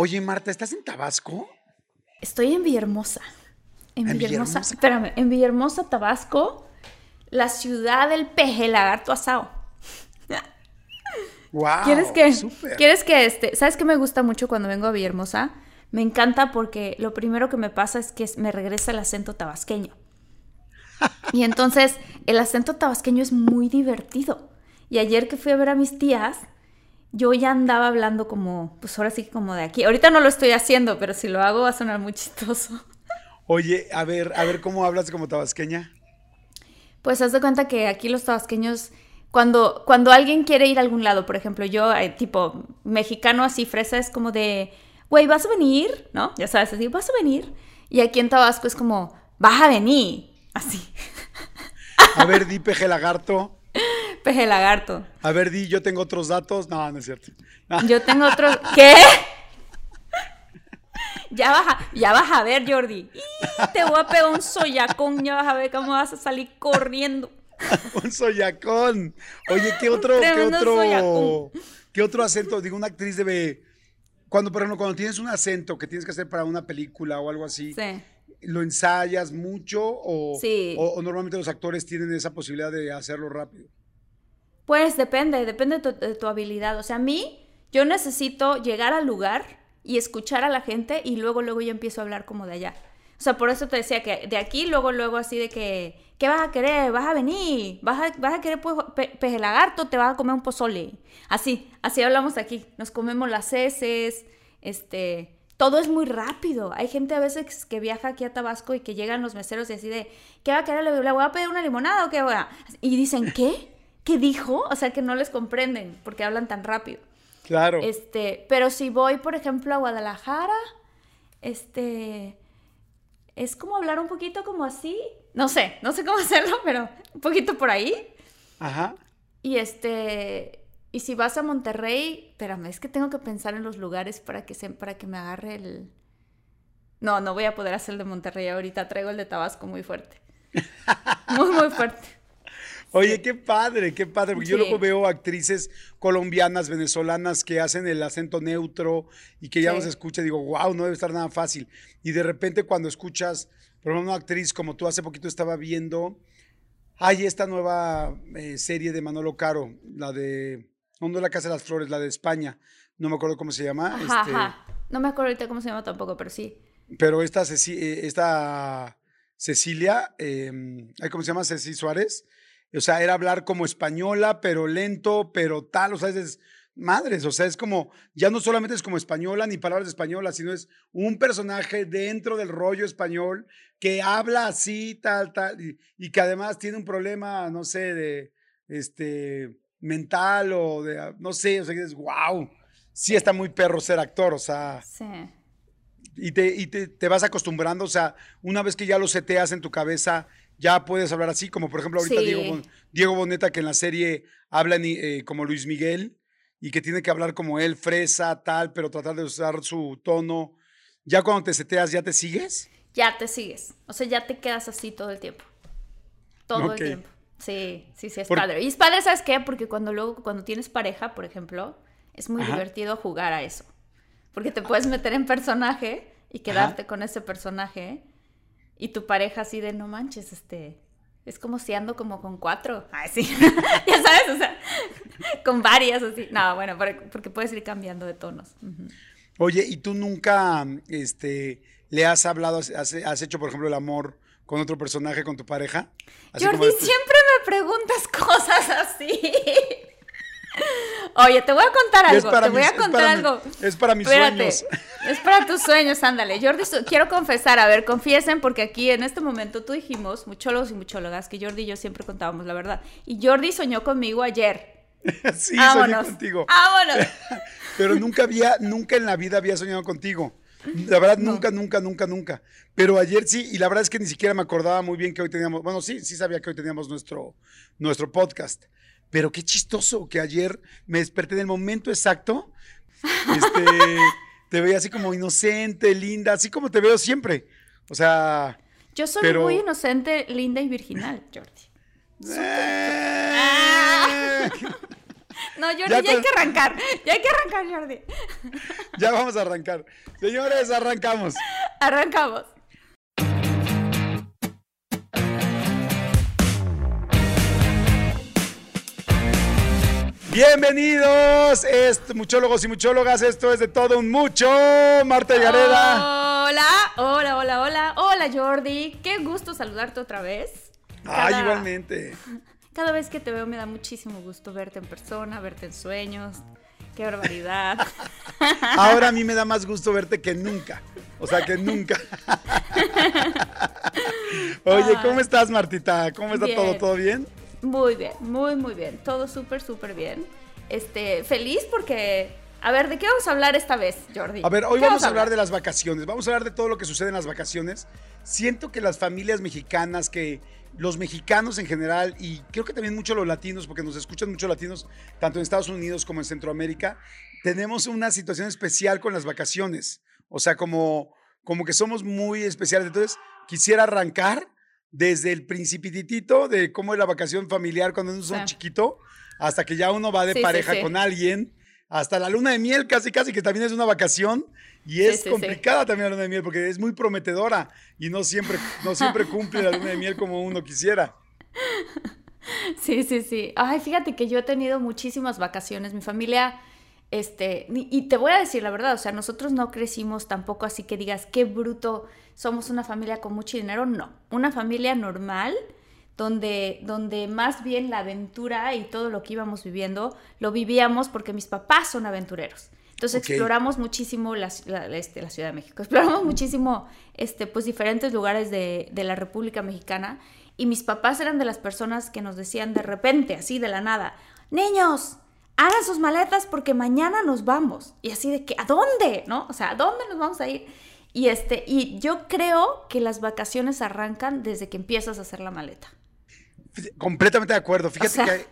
Oye, Marta, ¿estás en Tabasco? Estoy en Villahermosa. En, ¿En Villahermosa. Villahermosa? Espérame, en Villahermosa, Tabasco, la ciudad del peje lagarto asado. Wow. ¿Quieres que. ¿Quieres que este, sabes qué me gusta mucho cuando vengo a Villahermosa? Me encanta porque lo primero que me pasa es que me regresa el acento tabasqueño. Y entonces el acento tabasqueño es muy divertido. Y ayer que fui a ver a mis tías, yo ya andaba hablando como, pues ahora sí que como de aquí. Ahorita no lo estoy haciendo, pero si lo hago va a sonar muy chistoso. Oye, a ver, a ver cómo hablas como tabasqueña. Pues haz de cuenta que aquí los tabasqueños, cuando, cuando alguien quiere ir a algún lado, por ejemplo, yo, eh, tipo mexicano así, fresa, es como de, güey, ¿vas a venir? ¿No? Ya sabes, así, ¿vas a venir? Y aquí en Tabasco es como, vas a venir. Así, A ver, di peje lagarto. Peje lagarto. A ver, di, yo tengo otros datos. No, no es cierto. No. Yo tengo otro. ¿Qué? Ya vas, a, ya vas a ver, Jordi. ¡Y! Te voy a pegar un soyacón. Ya vas a ver cómo vas a salir corriendo. Un soyacón. Oye, ¿qué otro, qué otro, soyacón. qué otro acento? Digo, una actriz debe, cuando, por ejemplo, cuando tienes un acento que tienes que hacer para una película o algo así, Sí. ¿lo ensayas mucho o, Sí. o, o normalmente los actores tienen esa posibilidad de hacerlo rápido? Pues depende, depende de tu, habilidad. O sea, a mí, yo necesito llegar al lugar y escuchar a la gente y luego, luego yo empiezo a hablar como de allá. O sea, por eso te decía que de aquí, luego, luego así de que, ¿qué vas a querer? ¿Vas a venir? ¿Vas a, querer pues, pe- lagarto? ¿Te vas a comer un pozole? Así, así hablamos aquí. Nos comemos las heces, este... Todo es muy rápido. Hay gente a veces que viaja aquí a Tabasco y que llegan los meseros y así de, ¿qué va a querer? ¿Le voy a pedir una limonada o qué? a-?" Y dicen, ¿qué? ¿Qué dijo? O sea, que no les comprenden porque hablan tan rápido. Claro. Este, pero si voy, por ejemplo, a Guadalajara, este, es como hablar un poquito como así. No sé, no sé cómo hacerlo, pero un poquito por ahí. Ajá. Y este, y si vas a Monterrey, espérame, es que tengo que pensar en los lugares para que se, para que me agarre el. No, no voy a poder hacer el de Monterrey ahorita. Traigo el de Tabasco muy fuerte. Muy, muy fuerte. Oye, qué padre, qué padre, porque yo Sí. luego veo actrices colombianas, venezolanas que hacen el acento neutro y que ya Sí. no se escucha, digo, wow, no debe estar nada fácil. Y de repente cuando escuchas, por ejemplo, una actriz como tú hace poquito estaba viendo, hay esta nueva eh, serie de Manolo Caro, la de, no, no la Casa de las Flores, la de España, no me acuerdo cómo se llama, Ajá, este, ajá. No me acuerdo ahorita cómo se llama tampoco, pero sí. pero esta, Ceci- eh, esta Cecilia, eh, ¿cómo se llama? Ceci Suárez. O sea, era hablar como española, pero lento, pero tal. O sea, es madres. O sea, es como, ya no solamente es como española ni palabras españolas, sino es un personaje dentro del rollo español que habla así, tal, tal. Y, y que además tiene un problema, no sé, de este mental o de, no sé, o sea, que es wow. Sí está muy perro ser actor, o sea. Sí. Y, te, y te, te vas acostumbrando, o sea, una vez que ya lo seteas en tu cabeza, ya puedes hablar así, como por ejemplo ahorita Sí. Diego, Bon- Diego Boneta, que en la serie habla ni- eh, como Luis Miguel y que tiene que hablar como él, fresa, tal, pero tratar de usar su tono. Ya cuando te seteas, ¿ya te sigues? Ya te sigues. O sea, ya te quedas así todo el tiempo. Todo el tiempo. Sí, sí, sí, es Por- padre. Y es padre, ¿sabes qué? Porque cuando luego, cuando tienes pareja, por ejemplo, es muy Ajá. divertido jugar a eso. Porque te puedes meter en personaje y quedarte con ese personaje y tu pareja así de no manches, este. Es como si ando como con cuatro. Ay, sí. ya sabes, o sea, con varias así. No, bueno, porque puedes ir cambiando de tonos. Oye, ¿y tú nunca este, le has hablado, has, hecho, por ejemplo, el amor con otro personaje, con tu pareja? Jordi, este siempre me preguntas cosas así. Oye, te voy a contar algo. Te voy a contar algo. es para mis sueños. Es para tus sueños, ándale. Jordi, quiero confesar, a ver, confiesen, porque aquí en este momento tú dijimos, muchólogos y muchólogas, que Jordi y yo siempre contábamos la verdad. Y Jordi soñó conmigo ayer. sí, soñé contigo. Vámonos. Pero nunca había, nunca en la vida había soñado contigo. La verdad, nunca, nunca, nunca, nunca. Pero ayer sí, y la verdad es que ni siquiera me acordaba muy bien que hoy teníamos, bueno, sí, sí sabía que hoy teníamos nuestro, nuestro podcast. Pero qué chistoso que ayer me desperté en el momento exacto. Este, te veía así como inocente, linda, así como te veo siempre. O sea. Yo soy muy inocente, linda y virginal, Jordi. Eh. No, Jordi, ya, hay que arrancar. Ya hay que arrancar, Jordi. Ya vamos a arrancar. Señores, arrancamos. Arrancamos. Bienvenidos, muchólogos y muchólogas. Esto es de todo un mucho. Marta Gareda. Hola, hola, hola, hola. Hola, Jordi. Qué gusto saludarte otra vez. Ay, igualmente. Cada vez que te veo me da muchísimo gusto verte en persona, verte en sueños. Qué barbaridad. Ahora a mí me da más gusto verte que nunca. O sea, que nunca. Oye, ¿cómo estás, Martita? ¿Cómo está todo? ¿Todo bien? Muy bien, muy, muy bien. Todo súper, súper bien. Este, feliz porque. A ver, ¿de qué vamos a hablar esta vez, Jordi? A ver, hoy vamos, a hablar de las vacaciones. Vamos a hablar de todo lo que sucede en las vacaciones. Siento que las familias mexicanas, que los mexicanos en general, y creo que también mucho los latinos, porque nos escuchan muchos latinos, tanto en Estados Unidos como en Centroamérica, tenemos una situación especial con las vacaciones. O sea, como, como que somos muy especiales. Entonces, quisiera arrancar desde el principitito de cómo es la vacación familiar cuando uno es un chiquito, hasta que ya uno va de pareja con alguien, hasta la luna de miel casi casi que también es una vacación y es complicada también la luna de miel porque es muy prometedora y no siempre, no siempre cumple la luna de miel como uno quisiera. Sí, sí, sí. Ay, fíjate que yo he tenido muchísimas vacaciones. Mi familia este, y te voy a decir la verdad, o sea, nosotros no crecimos tampoco así que digas, qué bruto, somos una familia con mucho dinero, no, una familia normal, donde, donde más bien la aventura y todo lo que íbamos viviendo lo vivíamos porque mis papás son aventureros. Entonces exploramos muchísimo la, este, la, Ciudad de México, exploramos muchísimo este, pues, diferentes lugares de, de la República Mexicana y mis papás eran de las personas que nos decían de repente, así de la nada, niños, hagan sus maletas porque mañana nos vamos. Y así de que, ¿a dónde? ¿No? O sea, ¿a dónde nos vamos a ir? Y, este, y yo creo que las vacaciones arrancan desde que empiezas a hacer la maleta. Completamente de acuerdo. Fíjate que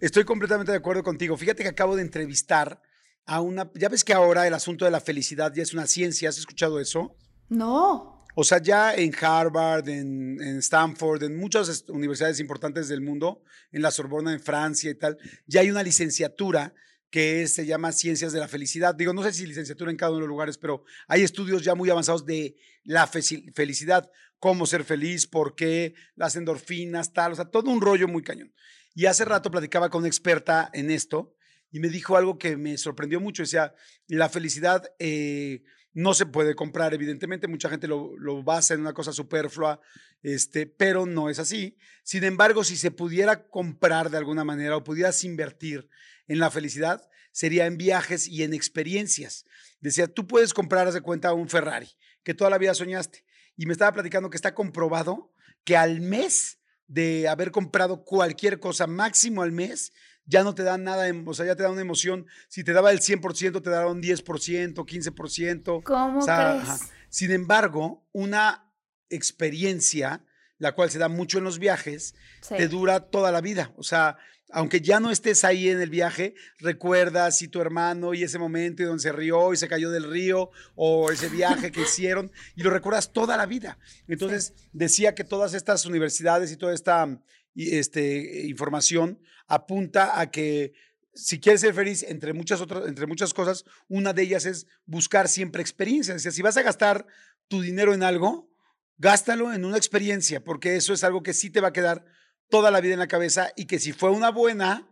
estoy completamente de acuerdo contigo. Fíjate que acabo de entrevistar a una... Ya ves que ahora el asunto de la felicidad ya es una ciencia. ¿Has escuchado eso? No. O sea, ya en Harvard, en, Stanford, en muchas universidades importantes del mundo, en la Sorbona, en Francia y tal, ya hay una licenciatura que se llama Ciencias de la Felicidad. Digo, no sé si licenciatura en cada uno de los lugares, pero hay estudios ya muy avanzados de la felicidad, cómo ser feliz, por qué, las endorfinas, tal, o sea, todo un rollo muy cañón. Y hace rato platicaba con una experta en esto y me dijo algo que me sorprendió mucho. Decía, la felicidad... Eh, no se puede comprar, evidentemente, mucha gente lo, basa en una cosa superflua, este, pero no es así. Sin embargo, si se pudiera comprar de alguna manera o pudieras invertir en la felicidad, sería en viajes y en experiencias. Decía, tú puedes comprar, de cuenta, un Ferrari, que toda la vida soñaste. Y me estaba platicando que está comprobado que al mes de haber comprado cualquier cosa, máximo al mes, ya no te da nada, em, o sea, ya te da una emoción. Si te daba el 100%, te dará un 10%, 15%. ¿Cómo crees? Sin embargo, una experiencia, la cual se da mucho en los viajes, te dura toda la vida. O sea, aunque ya no estés ahí en el viaje, recuerdas si tu hermano y ese momento donde se rió y se cayó del río o ese viaje que hicieron y lo recuerdas toda la vida. Entonces, decía que todas estas universidades y toda esta este, información apunta a que si quieres ser feliz, entre muchas otras, entre muchas cosas, una de ellas es buscar siempre experiencias. si vas a gastar tu dinero en algo, gástalo en una experiencia, porque eso es algo que sí te va a quedar toda la vida en la cabeza y que si fue una buena,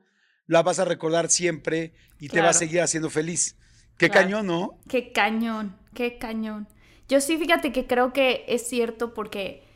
la vas a recordar siempre y te va a seguir haciendo feliz. Qué cañón, ¿no? Qué cañón, qué cañón. Yo sí, fíjate que creo que es cierto porque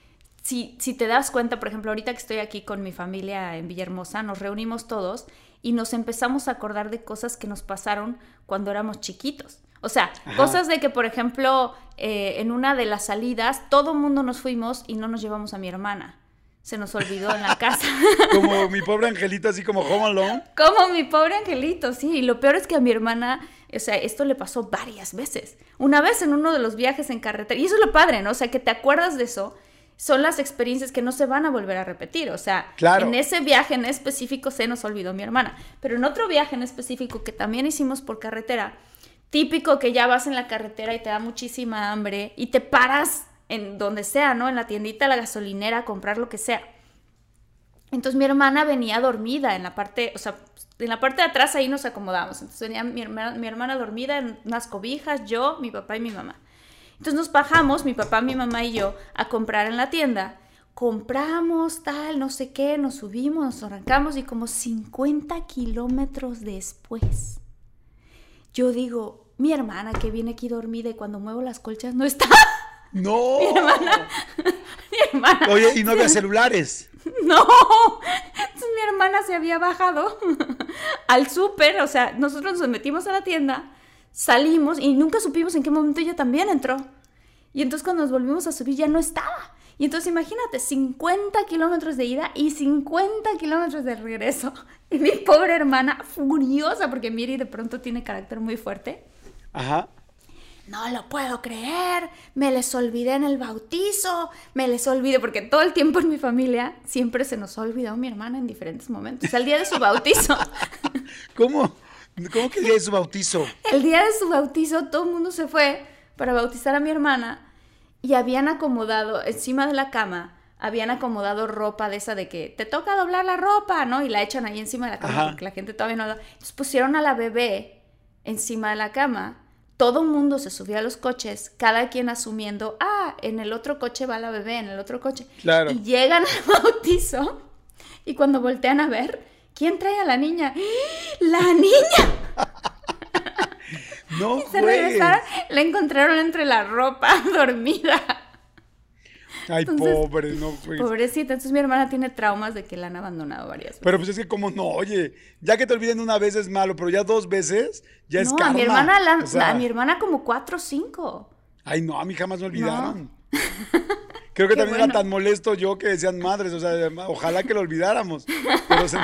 si, si te das cuenta, por ejemplo, ahorita que estoy aquí con mi familia en Villahermosa, nos reunimos todos y nos empezamos a acordar de cosas que nos pasaron cuando éramos chiquitos. O sea, cosas de que, por ejemplo, eh, en una de las salidas, todo mundo nos fuimos y no nos llevamos a mi hermana. Se nos olvidó en la casa. como mi pobre angelito, así como Home Alone. Como mi pobre angelito, sí. Y lo peor es que a mi hermana, o sea, esto le pasó varias veces. Una vez en uno de los viajes en carretera. Y eso es lo padre, ¿no? O sea, que te acuerdas de eso son las experiencias que no se van a volver a repetir. O sea, en ese viaje en específico se nos olvidó mi hermana. Pero en otro viaje en específico que también hicimos por carretera, típico que ya vas en la carretera y te da muchísima hambre y te paras en donde sea, ¿no? En la tiendita, la gasolinera, a comprar lo que sea. Entonces mi hermana venía dormida en la parte, o sea, en la parte de atrás ahí nos acomodamos. Entonces venía mi hermana, mi hermana dormida en unas cobijas, yo, mi papá y mi mamá. Entonces nos bajamos, mi papá, mi mamá y yo, a comprar en la tienda. Compramos tal, no sé qué, nos subimos, nos arrancamos y como 50 kilómetros después, yo digo, mi hermana que viene aquí dormida y cuando muevo las colchas no está. No. mi hermana. mi hermana. Oye, ¿y no había celulares? No. Entonces mi hermana se había bajado al súper, o sea, nosotros nos metimos a la tienda, salimos y nunca supimos en qué momento ella también entró. Y entonces cuando nos volvimos a subir ya no estaba. Y entonces imagínate, 50 kilómetros de ida y 50 kilómetros de regreso. Y mi pobre hermana, furiosa, porque Miri de pronto tiene carácter muy fuerte, Ajá. No lo puedo creer, me les olvidé en el bautizo, me les olvidé, porque todo el tiempo en mi familia siempre se nos ha olvidado mi hermana en diferentes momentos. El día de su bautizo. ¿Cómo? ¿Cómo que el día de su bautizo? El día de su bautizo todo el mundo se fue para bautizar a mi hermana y habían acomodado encima de la cama, habían acomodado ropa de esa de que te toca doblar la ropa, ¿no? Y la echan ahí encima de la cama porque la gente todavía no... Entonces pusieron a la bebé encima de la cama todo el mundo se subía a los coches, cada quien asumiendo, ah, en el otro coche va la bebé, en el otro coche. Claro. Y llegan al bautizo y cuando voltean a ver, ¿quién trae a la niña? ¡La niña! no, y se regresaron, la encontraron entre la ropa, dormida. Ay, pobre, no Pobrecita, entonces mi hermana tiene traumas de que la han abandonado varias veces. Pero pues es que como no, oye, ya que te olviden una vez es malo, pero ya dos veces ya es karma. A mi hermana, a mi hermana como cuatro o cinco. Ay, no, a mí jamás me olvidaron. Creo que también era tan molesto yo que decían madres, o sea, ojalá que lo olvidáramos. Pero se,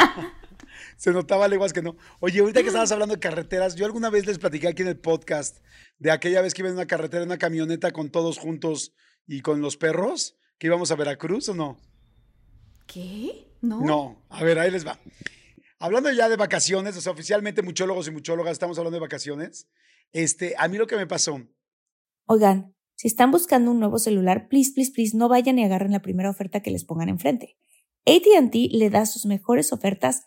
notaba leguas que no. Oye, ahorita que estabas hablando de carreteras, yo alguna vez les platiqué aquí en el podcast de aquella vez que iba en una carretera, en una camioneta con todos juntos y con los perros que íbamos a Veracruz o no? ¿Qué? No. No, a ver, ahí les va. Hablando ya de vacaciones, o sea, oficialmente muchólogos y muchólogas estamos hablando de vacaciones. Este, a mí lo que me pasó. Oigan, si están buscando un nuevo celular, please, please, please, no vayan y agarren la primera oferta que les pongan enfrente. ATT le da sus mejores ofertas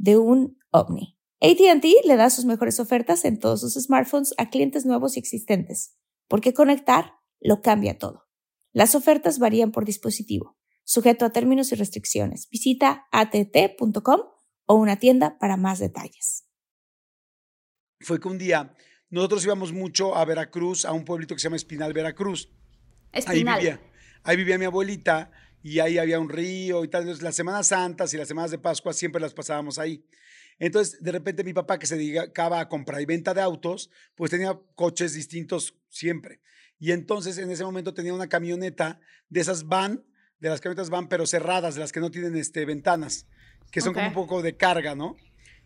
de un ovni. ATT le da sus mejores ofertas en todos sus smartphones a clientes nuevos y existentes, porque conectar lo cambia todo. Las ofertas varían por dispositivo, sujeto a términos y restricciones. Visita att.com o una tienda para más detalles. Fue que un día nosotros íbamos mucho a Veracruz, a un pueblito que se llama Espinal, Veracruz. Espinal. Ahí vivía, ahí vivía mi abuelita y ahí había un río y tal. Entonces, las Semanas Santas y las Semanas de Pascua siempre las pasábamos ahí. Entonces, de repente mi papá, que se dedicaba a compra y venta de autos, pues tenía coches distintos siempre. Y entonces en ese momento tenía una camioneta de esas van, de las camionetas van, pero cerradas, de las que no tienen este, ventanas, que son como un poco de carga, ¿no?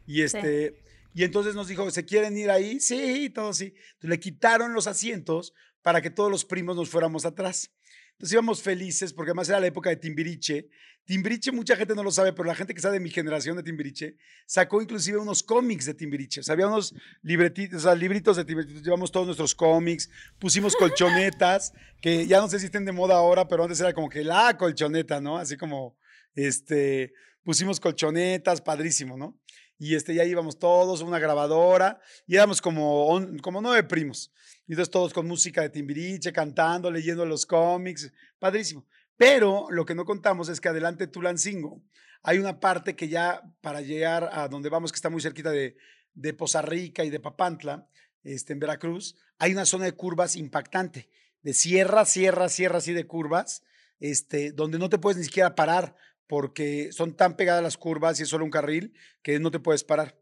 Y este. Y entonces nos dijo, ¿se quieren ir ahí? Sí, todo sí. Entonces le quitaron los asientos para que todos los primos nos fuéramos atrás. Entonces íbamos felices porque además era la época de Timbiriche. Timbiriche, mucha gente no lo sabe, pero la gente que está de mi generación de Timbiriche sacó inclusive unos cómics de Timbiriche. O sea, había unos libretitos, o sea, libritos de Timbiriche. Llevamos todos nuestros cómics, pusimos colchonetas, que ya no sé si estén de moda ahora, pero antes era como que la colchoneta, ¿no? Así como, este, pusimos colchonetas, padrísimo, ¿no? Y este, ya íbamos todos, una grabadora, y éramos como, como nueve primos. Y entonces todos con música de Timbiriche, cantando, leyendo los cómics, padrísimo. Pero lo que no contamos es que adelante Tulancingo hay una parte que ya para llegar a donde vamos, que está muy cerquita de, de Poza Rica y de Papantla, este, en Veracruz, hay una zona de curvas impactante, de sierra, sierra, sierra, así de curvas, este, donde no te puedes ni siquiera parar porque son tan pegadas las curvas y es solo un carril que no te puedes parar.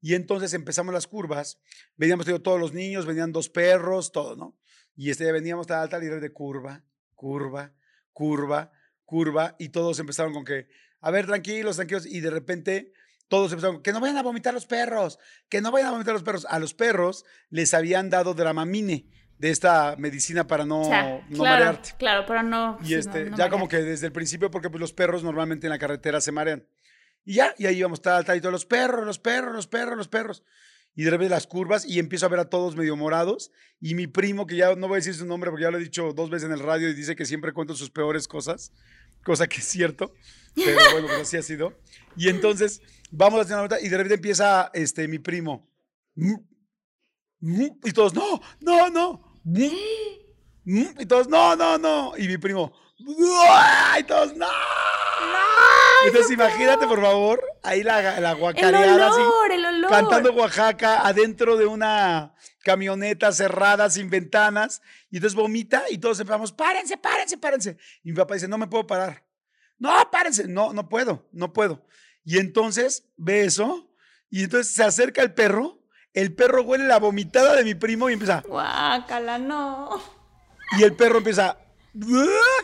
Y entonces empezamos las curvas, veníamos digo, todos los niños, venían dos perros, todo, ¿no? Y este, veníamos tal, tal, y de curva, curva, curva, curva, y todos empezaron con que, a ver, tranquilos, tranquilos, y de repente todos empezaron, que no vayan a vomitar los perros, que no vayan a vomitar los perros. A los perros les habían dado dramamine de esta medicina para no, O sea, no claro, marearte. claro, pero no. Y no- este, no ya como que desde el principio, porque pues los perros normalmente en la carretera se marean. Y ya, y ahí íbamos, tal, tal, y todos los perros, los perros, los perros, los perros. Y de repente las curvas, y empiezo a ver a todos medio morados. Y mi primo, que ya no voy a decir su nombre porque ya lo he dicho dos veces en el radio y dice que siempre cuento sus peores cosas, cosa que es cierto, pero bueno, pues así ha sido. Y entonces vamos a hacer una vuelta y de repente empieza este, mi primo. Y todos, no, no, no. "Mm, mm", Y todos, no, no, no. Y mi primo, y todos, no. Entonces imagínate, por favor, ahí la, la El guacareada así, olor, el olor. cantando Oaxaca adentro de una camioneta cerrada, sin ventanas, y entonces vomita y todos empezamos, párense, párense, párense. Y mi papá dice, no me puedo parar. No, párense, no, no puedo, no puedo. Y entonces ve eso, y entonces se acerca el perro, el perro huele la vomitada de mi primo y empieza, Guácala, no. y el perro empieza.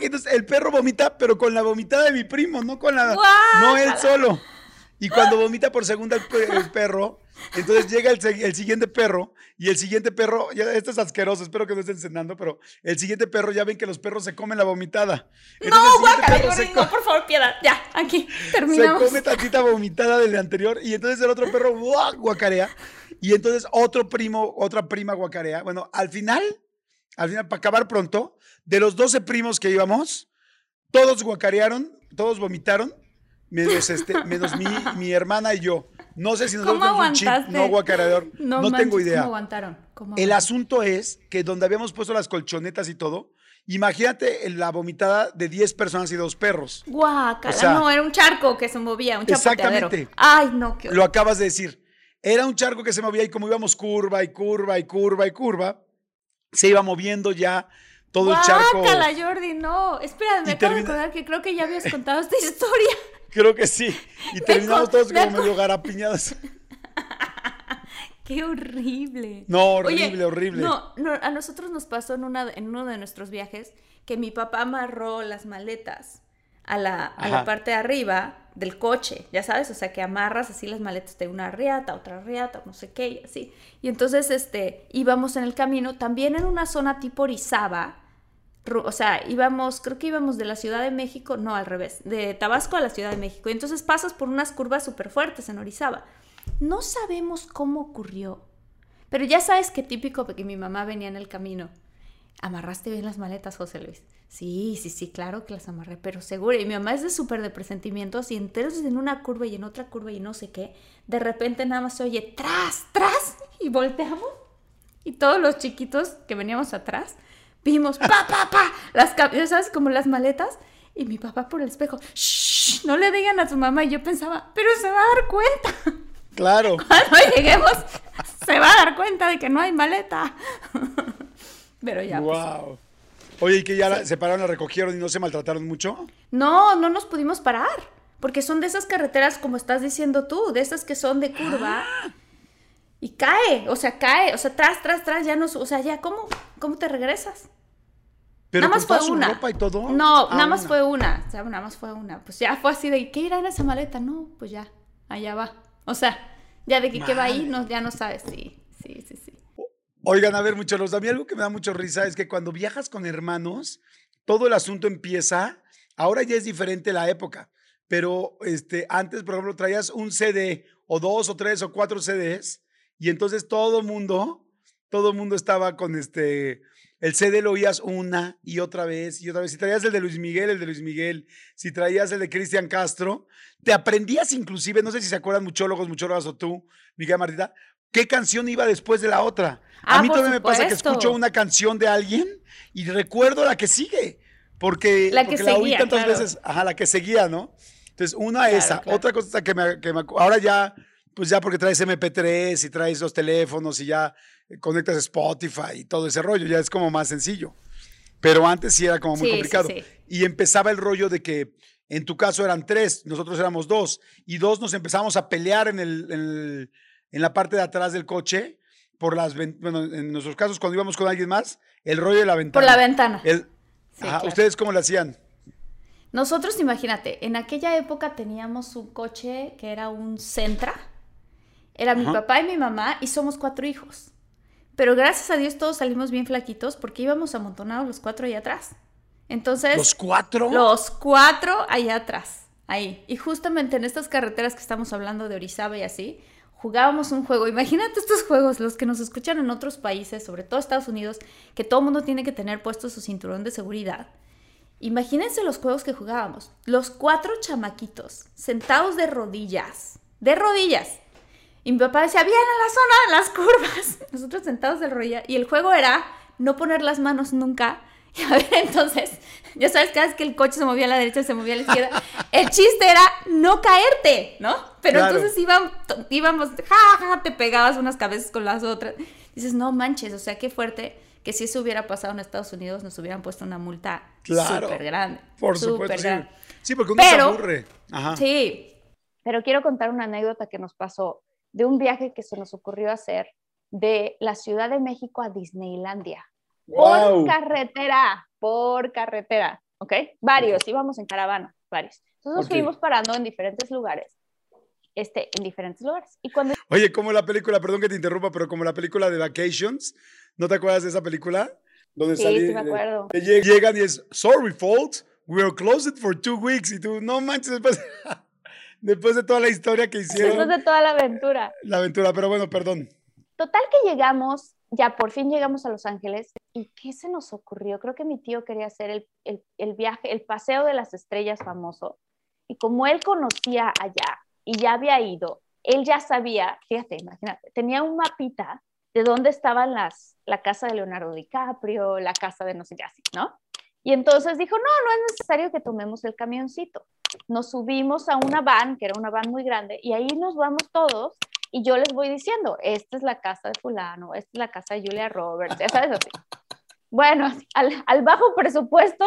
Entonces el perro vomita, pero con la vomitada de mi primo, no con la. No él solo. Y cuando vomita por segunda el, pe- el perro, entonces llega el, se- el siguiente perro y el siguiente perro, ya, esto es asqueroso, espero que no estén cenando, pero el siguiente perro ya ven que los perros se comen la vomitada. Entonces, No, guácala, se no, por favor, piedad. Ya, aquí, se terminamos. come tantita vomitada del anterior y entonces el otro perro guacarea y entonces otro primo, otra prima guacarea. Bueno, al final, al final, para acabar pronto, de los 12 primos que íbamos, todos guacarearon, todos vomitaron, menos, este, menos mi, mi hermana y yo. No sé si nosotros ¿Cómo tenemos un chip no guacareador, no, manches, tengo idea. ¿Cómo aguantaron? ¿Cómo El asunto es que donde habíamos puesto las colchonetas y todo, imagínate la vomitada de 10 personas y dos perros. Guácala, O sea, no, era un charco que se movía, un chapoteadero. Exactamente. Ay, no, qué Lo acabas de decir. Era un charco que se movía y como íbamos curva y curva y curva y curva, se iba moviendo ya todo el charco. Jordi, no. Espera, me acabo de acordar que creo que ya habías contado esta historia. Creo que sí. Y terminamos todos como medio garapiñados. Qué horrible. No, Oye, horrible, horrible. No, no, a nosotros nos pasó en, una, en uno de nuestros viajes que mi papá amarró las maletas a la, a la parte de arriba del coche, ya sabes, o sea que amarras así las maletas de una riata, otra riata, no sé qué, y así. Y entonces este, íbamos en el camino, también en una zona tipo Orizaba, o sea, íbamos, creo que íbamos de la Ciudad de México, no, al revés, de Tabasco a la Ciudad de México. Y entonces pasas por unas curvas súper fuertes en Orizaba. No sabemos cómo ocurrió, pero ya sabes que típico que mi mamá venía en el camino. ¿Amarraste bien las maletas, José Luis? Sí, sí, sí, claro que las amarré, pero seguro. Y mi mamá es de súper de presentimientos y entonces en una curva y en otra curva y no sé qué, de repente nada más se oye tras, tras y volteamos y todos los chiquitos que veníamos atrás vimos pa, pa, pa, las, ca- ya sabes, como las maletas y mi papá por el espejo, shh, no le digan a su mamá y yo pensaba, pero se va a dar cuenta. Claro. Cuando lleguemos, se va a dar cuenta de que no hay maleta. Pero ya. pues. wow. Oye, ¿y que ya la- se pararon, la recogieron y no se maltrataron mucho? No, no nos pudimos parar. Porque son de esas carreteras, como estás diciendo tú, de esas que son de curva. Y cae, o sea, cae, o sea, tras, tras, tras, ya no, o sea, ya, ¿cómo, cómo te regresas? Pero nada más fue una. ropa y todo. No, Ah, nada más una. fue una. O sea, nada más fue una. Pues ya fue así de, ¿qué irá en esa maleta? No, pues ya, allá va. O sea, ya de que qué va ahí, no, ya no sabes. Sí, sí, sí, sí. Oigan, a ver, muchachos, a mí algo que me da mucho risa es que cuando viajas con hermanos, todo el asunto empieza, ahora ya es diferente la época, pero este, antes, por ejemplo, traías un CD o dos o tres o cuatro CDs y entonces todo mundo, todo mundo estaba con este, el CD lo oías una y otra vez y otra vez. Si traías el de Luis Miguel, el de Luis Miguel, si traías el de Cristian Castro, te aprendías inclusive, no sé si se acuerdan muchólogos, muchólogas o tú, Miguel Martita, qué canción iba después de la otra. a Ah, mí por todavía me pasa que supuesto. escucho una canción de alguien y recuerdo la que sigue, porque La que porque la oí seguía, tantas claro. veces, ajá, la que seguía, ¿no? Entonces, una Claro, esa, claro. otra cosa que me, que me ahora ya, pues ya porque traes MP3 y traes los teléfonos y ya eh, conectas Spotify y todo ese rollo, ya es como más sencillo. Pero antes sí era como muy Sí, sí, complicado. sí. Y empezaba el rollo de que en tu caso eran tres, nosotros éramos dos, y dos nos empezamos a pelear en, el, en, el- en la parte de atrás del coche, por las, bueno, en nuestros casos cuando íbamos con alguien más, el rollo de la ventana. Por la ventana. El- Sí, Ajá, claro. ¿Ustedes cómo le hacían? Nosotros, imagínate, en aquella época teníamos un coche que era un Sentra. Era mi Ajá. papá y mi mamá y somos cuatro hijos. Pero gracias a Dios todos salimos bien flaquitos porque íbamos amontonados los cuatro ahí atrás. Entonces, ¿Los cuatro? los cuatro allá atrás, ahí. Y justamente en estas carreteras que estamos hablando de Orizaba y así, jugábamos un juego. Imagínate estos juegos, los que nos escuchan en otros países, sobre todo Estados Unidos, que todo mundo tiene que tener puesto su cinturón de seguridad. Imagínense los juegos que jugábamos. Los cuatro chamaquitos sentados de rodillas, de rodillas. Y mi papá decía, bien a la zona las curvas. Nosotros sentados de rodillas. Y el juego era no poner las manos nunca. Y a ver, entonces, ya sabes, cada vez que el coche se movía a la derecha, se movía a la izquierda. El chiste era no caerte, ¿no? Pero Claro. entonces íbamos, íbamos, ja, ja, te pegabas unas cabezas con las otras. Dices, no manches, o sea, qué fuerte que si eso hubiera pasado en Estados Unidos nos hubieran puesto una multa Claro. súper grande. Por supuesto, sí. grande. Sí, porque uno Pero- se aburre. Ajá. Sí, Pero quiero contar una anécdota que nos pasó de un viaje que se nos ocurrió hacer de la Ciudad de México a Disneylandia. Guau. Por carretera, por carretera, ¿ok? Varios, íbamos en caravana, varios. Entonces nos Ok. fuimos parando en diferentes lugares, este, en diferentes lugares. Y cuando Oye, como la película, perdón que te interrumpa, pero como la película de Vacations, ¿no te acuerdas de esa película? Donde Sí, salí- sí me acuerdo. que lleg- Llegan y es, sorry folks, we are closed for two weeks. Y tú, no manches, después, después de toda la historia que hicieron, después de toda la aventura, la aventura, pero bueno, perdón. Total que llegamos, ya por fin llegamos a Los Ángeles. ¿Y qué se nos ocurrió? Creo que mi tío quería hacer el, el- el viaje, el paseo de las estrellas famoso. Y como él conocía allá y ya había ido, él ya sabía, fíjate, imagínate, tenía un mapita de dónde estaban las, la casa de Leonardo DiCaprio, la casa de no sé qué así, ¿no? Y entonces dijo, no, no es necesario que tomemos el camioncito. Nos subimos a una van, que era una van muy grande, y ahí nos vamos todos y yo les voy diciendo, esta es la casa de fulano, esta es la casa de Julia Roberts, ya sabes así. Bueno, al, bajo presupuesto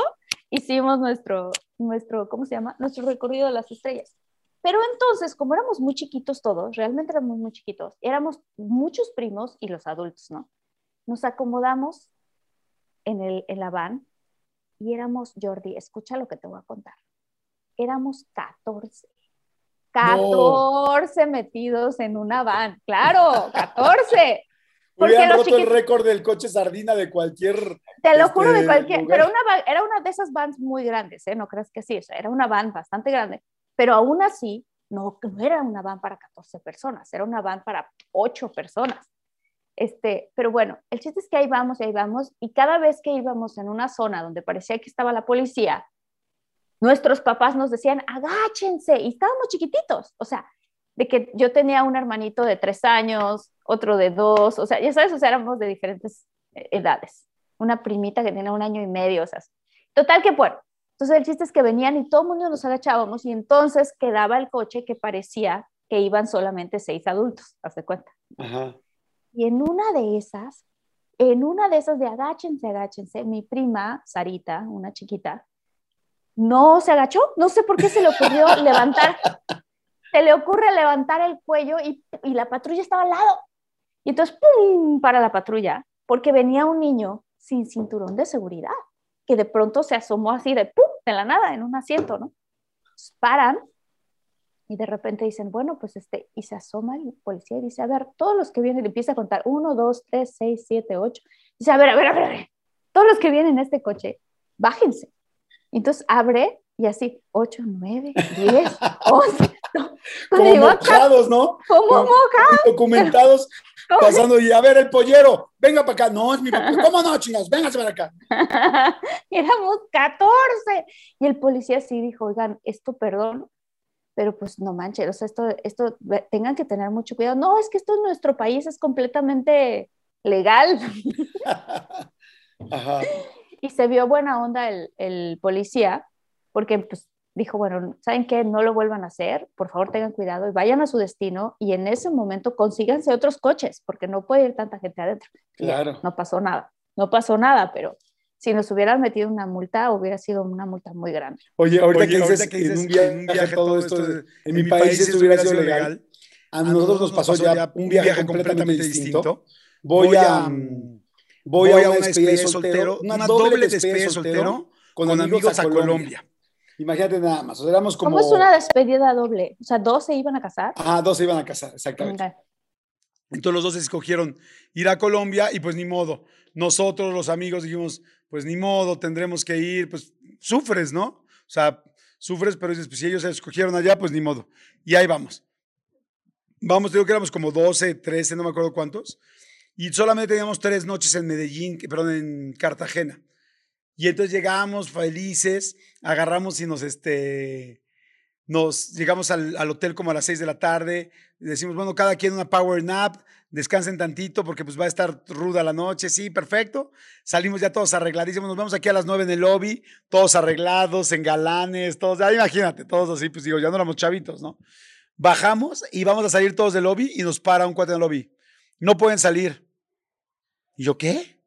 hicimos nuestro, nuestro, ¿cómo se llama? Nuestro recorrido de las estrellas. Pero entonces, como éramos muy chiquitos todos, realmente éramos muy chiquitos, éramos muchos primos y los adultos, ¿no? Nos acomodamos en, el, en la van y éramos, Jordi, escucha lo que te voy a contar. Éramos 14. 14 metidos en una van. Claro, 14. Porque Hubieran roto el récord del coche sardina de cualquier. Te lo este, juro de cualquier, lugar. pero una van- era una de esas vans muy grandes, ¿eh? No crees que sí, o sea, era una van bastante grande, pero aún así no, no era una van para 14 personas, era una van para 8 personas. Este, pero bueno, el chiste es que ahí vamos y ahí vamos, y cada vez que íbamos en una zona donde parecía que estaba la policía, nuestros papás nos decían, agáchense, y estábamos chiquititos, o sea, de que yo tenía un hermanito de tres años, otro de dos, o sea, ya sabes, o sea, éramos de diferentes eh, edades. Una primita que tenía un año y medio, o sea, total que bueno. Entonces el chiste es que venían y todo el mundo nos agachábamos y entonces quedaba el coche que parecía que iban solamente seis adultos, haz de cuenta. Ajá. Y en una de esas, en una de esas de agáchense, agáchense, mi prima, Sarita, una chiquita, no se agachó, no sé por qué se le ocurrió levantar, se le ocurre levantar el cuello y, y la patrulla estaba al lado. Y entonces, ¡pum!, para la patrulla, porque venía un niño sin cinturón de seguridad, que de pronto se asomó así de ¡pum!, de la nada, en un asiento, ¿no? Entonces, paran y de repente dicen, bueno, pues este, y se asoma el policía y dice, a ver, todos los que vienen, y empieza a contar, uno, dos, tres, seis, siete, ocho. Dice, a ver, a ver, a ver, a ver, todos los que vienen en este coche, bájense. Entonces abre y así, 8, 9, 10, 11. Como mojados, ¿no? Como mojados. Documentados, pasando y a ver el pollero, venga para acá. No, es mi papá. ¿Cómo no, chingados? Véngase para acá. Éramos 14. Y el policía sí dijo, oigan, esto perdón, pero pues no manches, o sea, esto, esto, tengan que tener mucho cuidado. No, es que esto en nuestro país es completamente legal. Ajá. Y se vio buena onda el, el policía, porque pues dijo, bueno, ¿saben qué? No lo vuelvan a hacer, por favor tengan cuidado y vayan a su destino y en ese momento consíganse otros coches, porque no puede ir tanta gente adentro. Claro. No pasó nada, no pasó nada, pero si nos hubieran metido una multa, hubiera sido una multa muy grande. Oye, ahorita, que, dices, que en un viaje, todo esto, en, mi país, esto hubiera sido legal, a nosotros nos pasó ya un viaje completamente distinto. Voy a, voy a una despedida soltero, una doble despedida soltero con amigos a Colombia. Imagínate nada más, o éramos como... ¿Cómo es una despedida doble? O sea, ¿dos se iban a casar? Ah, dos se iban a casar, exactamente. Entonces los dos escogieron ir a Colombia y pues ni modo. Nosotros, los amigos, dijimos, pues ni modo, tendremos que ir, pues sufres, ¿no? O sea, sufres, pero dices, pues si ellos se escogieron allá, pues ni modo. Y ahí vamos. Vamos, digo que éramos como 12, 13, no me acuerdo cuántos. Y solamente teníamos tres noches en Medellín, perdón, en Cartagena. Y entonces llegamos felices, agarramos y nos, este, nos llegamos al, hotel como a las 6 de la tarde. Decimos, bueno, cada quien una power nap, descansen tantito porque pues va a estar ruda la noche. Sí, perfecto. Salimos ya todos arregladísimos. Nos vemos aquí a las 9 en el lobby, todos arreglados, en galanes, todos. Ya imagínate, todos así, pues digo, ya no éramos chavitos, ¿no? Bajamos y vamos a salir todos del lobby y nos para un cuate en el lobby. No pueden salir. ¿Y yo qué?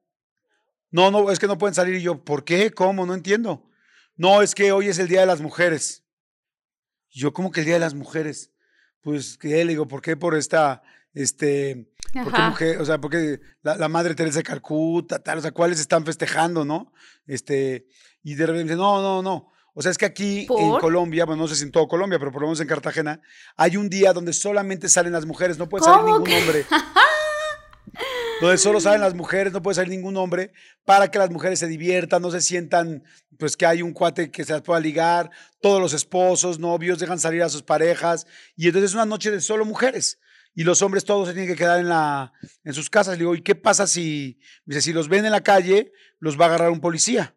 No, no, es que no pueden salir. Y yo, ¿por qué? ¿Cómo? No entiendo. No, es que hoy es el Día de las Mujeres. Y yo, ¿cómo que el Día de las Mujeres? Pues que le digo, ¿por qué por esta, este, ¿por qué mujer, o sea, porque la, la, Madre Teresa de Calcuta, tal, o sea, ¿cuáles están festejando, no? Este, y de repente, no, no, no. O sea, es que aquí en Colombia, bueno, no sé si en todo Colombia, pero por lo menos en Cartagena, hay un día donde solamente salen las mujeres, no puede salir ningún hombre. donde solo salen las mujeres, no puede salir ningún hombre, para que las mujeres se diviertan, no se sientan, pues que hay un cuate que se las pueda ligar, todos los esposos, novios, dejan salir a sus parejas, y entonces es una noche de solo mujeres. Y los hombres todos se tienen que quedar en, la, en sus casas. Le digo, ¿y qué pasa si, dice, si los ven en la calle, los va a agarrar un policía?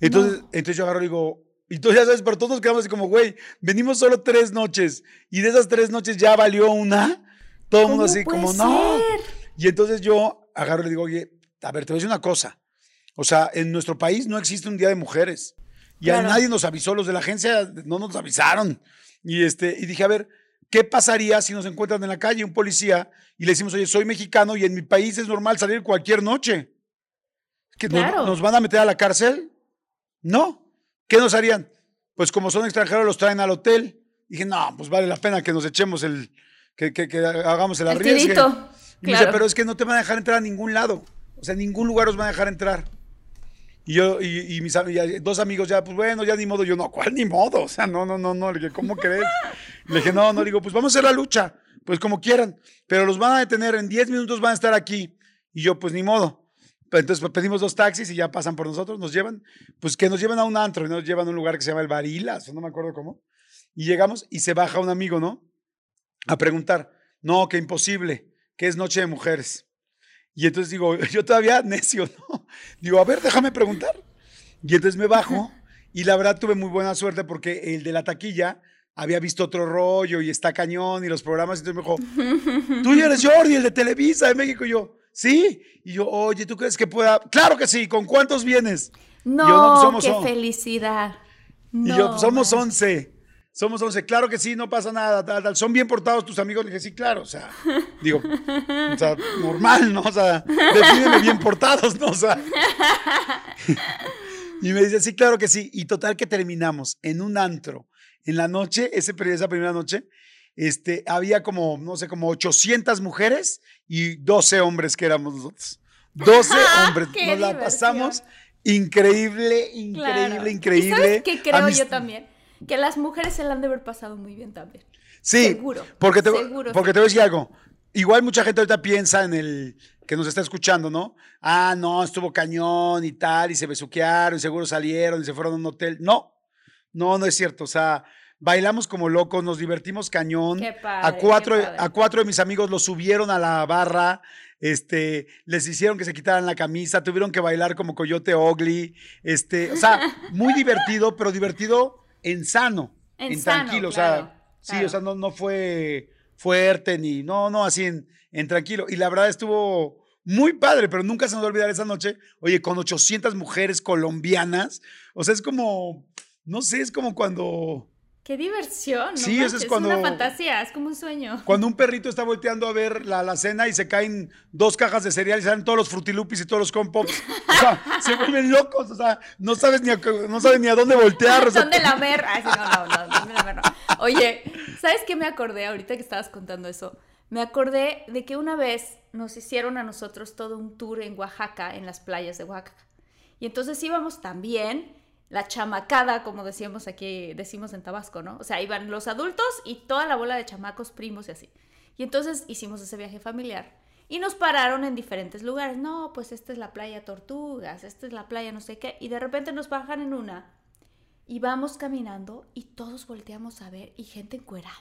Entonces, entonces yo agarro y digo, y tú ya sabes, pero todos quedamos así como, güey, venimos solo tres noches y de esas tres noches ya valió una. Todo el mundo así como, no. Y entonces yo agarro y le digo, oye, a ver, te voy a decir una cosa. O sea, en nuestro país no existe un día de mujeres. Y a nadie nos avisó, los de la agencia no nos avisaron. Y, este, y dije, a ver, ¿qué pasaría si nos encuentran en la calle un policía y le decimos, oye, soy mexicano y en mi país es normal salir cualquier noche? ¿Que nos van a meter a la cárcel? No. ¿Qué nos harían? Pues como son extranjeros, los traen al hotel. Dije, no, pues vale la pena que nos echemos el, que, que, que hagamos el, arriesgue. Y dice, pero es que no te van a dejar entrar a ningún lado. O sea, en ningún lugar os van a dejar entrar. Y yo, y, mis dos amigos ya, pues bueno, ya ni modo. Yo, no, ¿cuál ni modo? O sea, no, no, no, no. Le dije, ¿cómo crees? Le dije, no, no, digo, pues vamos a hacer la lucha. Pues como quieran. Pero los van a detener, en 10 minutos van a estar aquí. Y yo, pues ni modo. Entonces pues, pedimos dos taxis y ya pasan por nosotros, nos llevan, pues que nos llevan a un antro y nos llevan a un lugar que se llama el Barilas, no me acuerdo cómo. Y llegamos y se baja un amigo, ¿no? A preguntar, no, que imposible, que es noche de mujeres. Y entonces digo, yo todavía necio, ¿no? Digo, a ver, déjame preguntar. Y entonces me bajo y la verdad tuve muy buena suerte porque el de la taquilla había visto otro rollo y está cañón y los programas. Y entonces me dijo, tú eres Jordi, el de Televisa de México. Y yo, Sí. Y yo, oye, ¿tú crees que pueda? Claro que sí. ¿Con cuántos vienes? No, yo, no pues, qué felicidad. y yo, pues somos once. somos 11. Claro que sí, no pasa nada. tal, tal. Son bien portados tus amigos. Le dije, sí, claro. O sea, digo, o sea, normal, ¿no? O sea, defíneme bien portados, ¿no? O sea. Y me dice, sí, claro que sí. Y total que terminamos en un antro. En la noche, ese, esa primera noche, este, había como, no sé, como 800 mujeres y 12 hombres que éramos nosotros. 12 hombres. ¡Qué Nos la pasamos increíble, increíble, Claro. increíble. ¿Y sabes qué creo yo también? Que las mujeres se la han de haber pasado muy bien también. Sí, Seguro, porque te, seguro, porque te voy a decir algo. Igual mucha gente ahorita piensa en el que nos está escuchando, ¿no? Ah, no, estuvo cañón y tal, y se besuquearon, y seguro salieron y se fueron a un hotel. No, no, no es cierto. O sea, bailamos como locos, nos divertimos cañón. Qué padre, a cuatro, qué padre. a cuatro de mis amigos los subieron a la barra, este, les hicieron que se quitaran la camisa, tuvieron que bailar como Coyote Ugly, este, o sea, muy divertido, pero divertido en sano, En en, sano, tranquilo, claro, o sea, sí, o sea, no, no fue fuerte ni, no, no, así en, en tranquilo. Y la verdad estuvo muy padre, pero nunca se nos va a olvidar esa noche, oye, con 800 mujeres colombianas, o sea, es como, no sé, es como cuando... Qué diversión. ¿no Sí, eso es cuando- una fantasía, es como un sueño. Cuando un perrito está volteando a ver la, la cena y se caen dos cajas de cereal y salen todos los frutilupis y todos los compops, o sea, se vuelven locos, o sea, no sabes ni a, no sabes ni a dónde voltear. O sea, ¿Dónde lamer? Ay, sí, no, no, no, ¿dónde? No. Oye, ¿sabes qué me acordé ahorita que estabas contando eso? Me acordé de que una vez nos hicieron a nosotros todo un tour en Oaxaca, en las playas de Oaxaca. Y entonces íbamos también, la chamacada, como decíamos aquí, decimos en Tabasco, ¿no? O sea, iban los adultos y toda la bola de chamacos, primos y así. Y entonces hicimos ese viaje familiar. Y nos pararon en diferentes lugares. No, pues esta es la playa Tortugas, esta es la playa no sé qué. Y de repente nos bajan en una y vamos caminando y todos volteamos a ver y gente encuerada.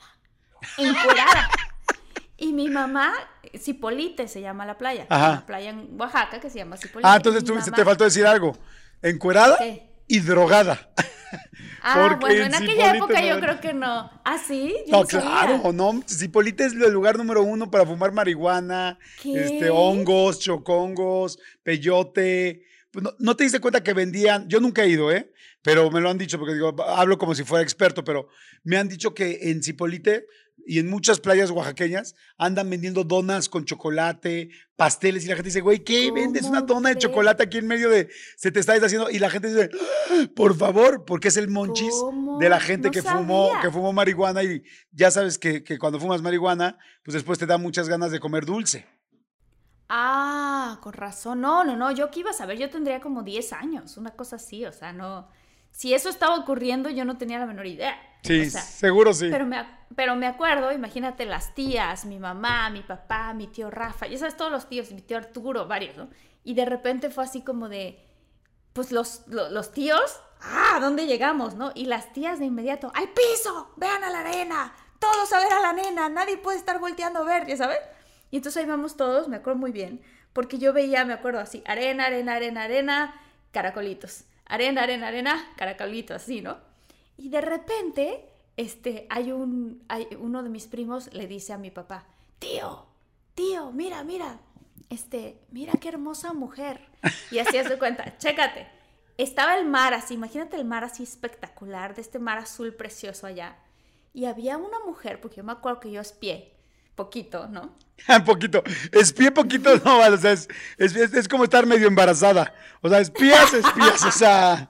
Encuerada. y mi mamá, Cipolite se llama la playa. Ajá. Una playa en Oaxaca que se llama Cipolite. ah, entonces tú, mamá- te faltó decir algo. Encuerada ¿Qué? Y drogada. Ah, bueno, en aquella época no yo creo que no. ¿Ah, sí? Yo No, claro, no. Cipolite es el lugar número uno para fumar marihuana, ¿Qué? este, hongos, chocongos, peyote. Pues no, no te diste cuenta que vendían, yo nunca he ido, ¿eh? Pero me lo han dicho, porque digo, hablo como si fuera experto, pero me han dicho que en Cipolite y en muchas playas oaxaqueñas andan vendiendo donas con chocolate, pasteles, y la gente dice, güey, ¿qué vendes una ¿Cómo dona de chocolate aquí en medio de, se te está deshaciendo? Y la gente dice, "Ah, por favor, porque es el monchis ¿Cómo? de la gente No que fumó, que fumó marihuana y ya sabes que, que cuando fumas marihuana, pues después te da muchas ganas de comer dulce. Ah, con razón. No, no, no. Yo que iba a saber, yo tendría como 10 años, una cosa así. O sea, no. Si eso estaba ocurriendo, yo no tenía la menor idea. Sí, O sea, seguro sí. Pero me, pero me acuerdo, imagínate las tías, mi mamá, mi papá, mi tío Rafa, ya sabes, todos los tíos, mi tío Arturo, varios, ¿no? Y de repente fue así como de, pues los, lo- los, tíos, ah, ¿a dónde llegamos, no? Y las tías de inmediato, al piso, vean a la arena, todos a ver a la nena, nadie puede estar volteando a ver, ya sabes. Y entonces ahí vamos todos, me acuerdo muy bien, porque yo veía, me acuerdo así, arena, arena, arena, arena, caracolitos, arena, arena, arena, caracolitos, así, ¿no? Y de repente, este, hay un, hay uno de mis primos le dice a mi papá, tío, tío, mira, mira, este, mira qué hermosa mujer. Y así hace cuenta, chécate. Estaba el mar así, imagínate el mar así espectacular, de este mar azul precioso allá. Y había una mujer, porque yo me acuerdo que yo espié, poquito, ¿no? Poquito. Espía poquito, no, o sea, es, es- es como estar medio embarazada. O sea, espías, espías, o sea,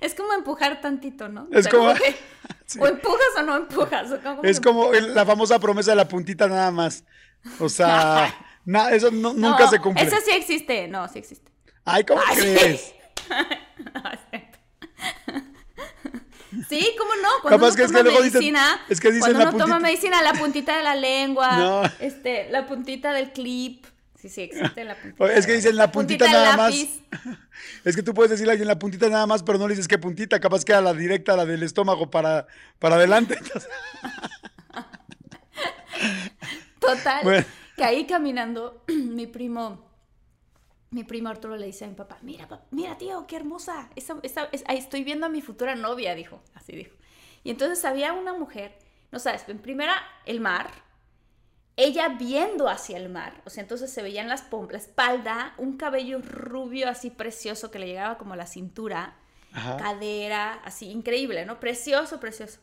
Es como empujar tantito, ¿no? Es Pero como- que- Sí. O empujas o no empujas. o como es como la famosa promesa de la puntita nada más. O sea, na- eso no- nunca se cumple. Eso sí existe, no, sí existe. Ay, ¿cómo Ay, sí. crees? Sí, ¿cómo no? Cuando Capaz uno que es toma que luego dicen- medicina, es que dicen cuando la uno toma medicina, la puntita de la lengua, No. este, la puntita del clip. Sí, sí, existe la puntita. Es que dicen la puntita nada más. Es que tú puedes decirle ahí en la puntita nada más, pero no le dices qué puntita, capaz que a la directa, la del estómago para, para adelante. Entonces, Total. Bueno. Que ahí caminando, mi primo, mi primo Arturo le dice a mi papá, mira, mira tío, qué hermosa. Esa, esa- estoy viendo a mi futura novia, dijo. Así dijo. Y entonces había una mujer, no sabes, en primera el mar, ella viendo hacia el mar, o sea, entonces se veían las pom- la espalda, un cabello rubio así precioso que le llegaba como a la cintura, Ajá. cadera, así increíble, ¿no? Precioso, precioso.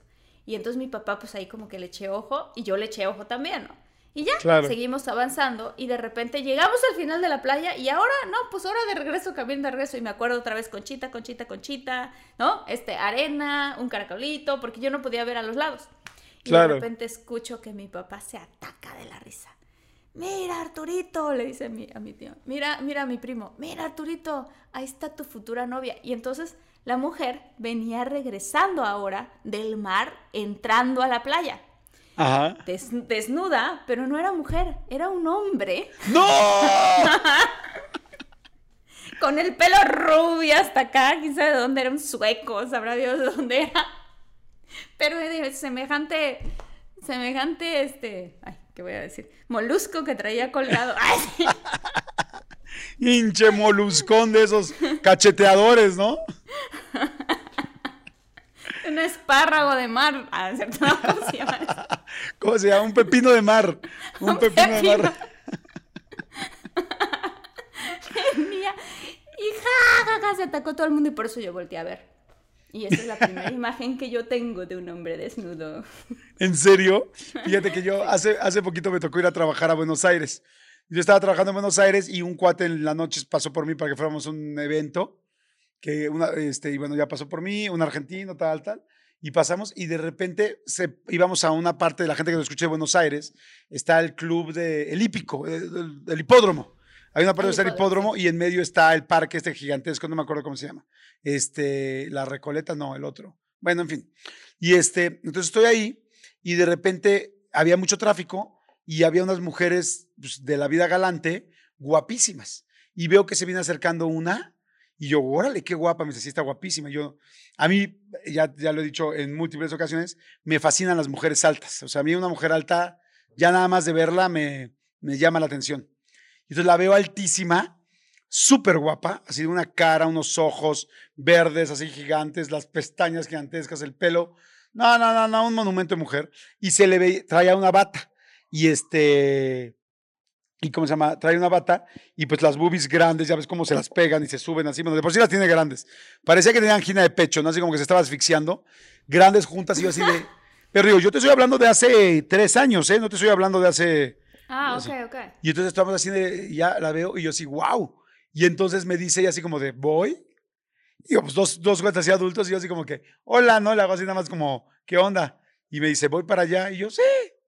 Y entonces mi papá pues ahí como que le eché ojo y yo le eché ojo también, ¿no? Y ya, Claro. seguimos avanzando y de repente llegamos al final de la playa y ahora, no, pues ahora de regreso, camino de regreso y me acuerdo otra vez Conchita, Conchita, Conchita, ¿no? Este, arena, un caracolito, porque yo no podía ver a los lados. Y Claro. de repente escucho que mi papá se ataca de la risa. Mira, Arturito, le dice a mi, a mi tío. Mira, mira a mi primo. Mira, Arturito, ahí está tu futura novia. Y entonces la mujer venía regresando ahora del mar, entrando a la playa. Ajá. Des- desnuda, pero no era mujer, era un hombre ¡No! con el pelo rubio hasta acá, quién sabe de dónde era, un sueco, sabrá Dios de dónde era. Pero de semejante, semejante, este, ay, ¿qué voy a decir? Molusco que traía colgado. Ay. Hinche moluscón de esos cacheteadores, ¿no? un espárrago de mar. Ah, ¿Cómo se llama eso? ¿Cómo se llama? Un pepino de mar. Un, Un pepino, de mar. Venía y ja, ja, ja, se atacó todo el mundo y por eso yo volteé a ver. Y esa es la primera imagen que yo tengo de un hombre desnudo. ¿En serio? Fíjate que yo hace, hace poquito me tocó ir a trabajar a Buenos Aires. Yo estaba trabajando en Buenos Aires y un cuate en la noche pasó por mí para que fuéramos a un evento. Que una, este, y bueno, ya pasó por mí, un argentino, tal, tal. Y pasamos y de repente se, íbamos a una parte de la gente que nos escucha de Buenos Aires. Está el club de, el hípico, el, el- el hipódromo. Hay una parte donde está el hipódromo, hipódromo y en medio está el parque este gigantesco, no me acuerdo cómo se llama. Este, la Recoleta, no, el otro. Bueno, en fin. Y este, entonces estoy ahí y de repente había mucho tráfico y había unas mujeres pues, de la vida galante guapísimas. Y veo que se viene acercando una y yo, órale, qué guapa, me dice, sí, está guapísima. Yo, a mí, ya, ya lo he dicho en múltiples ocasiones, me fascinan las mujeres altas. O sea, a mí una mujer alta, ya nada más de verla me, me llama la atención. Entonces la veo altísima, súper guapa, así de una cara, unos ojos verdes así gigantes, las pestañas gigantescas, el pelo. No, no, no, no, un monumento de mujer. Y se le ve, traía una bata. Y este, ¿y cómo se llama? Trae una bata y pues las boobies grandes, ya ves cómo se las pegan y se suben así. Bueno, de por sí las tiene grandes. Parecía que tenía angina de pecho, ¿no? Así como que se estaba asfixiando. Grandes juntas y así de... Pero digo, yo te estoy hablando de hace tres años, ¿eh? No te estoy hablando de hace... Ah, Así. ok, ok. Y entonces estamos así de, ya la veo y yo así, wow. Y entonces me dice ella así como de, voy. Y yo, pues dos, dos así adultos y yo así como que, hola, ¿no? Le hago así nada más como, ¿qué onda? Y me dice, voy para allá. Y yo, sí.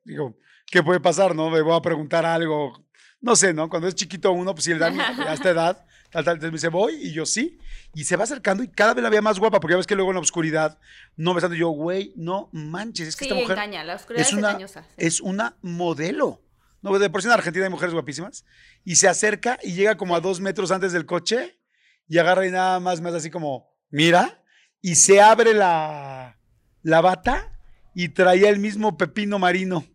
Digo, ¿qué puede pasar, no? Me voy a preguntar algo. No sé, ¿no? Cuando es chiquito uno, pues si le dan a esta edad, tal, tal. Entonces me dice, voy. Y yo, sí. Y se va acercando y cada vez la veía más guapa, porque ya ves que luego en la oscuridad, no besando, yo, güey, no manches, es que Sí, esta mujer engaña, la oscuridad es, es una, engañosa. sí. es una modelo. No, de por sí en Argentina hay mujeres guapísimas. Y se acerca y llega como a dos metros antes del coche y agarra y nada más hace así como, mira, y se abre la, la bata y traía el mismo pepino marino.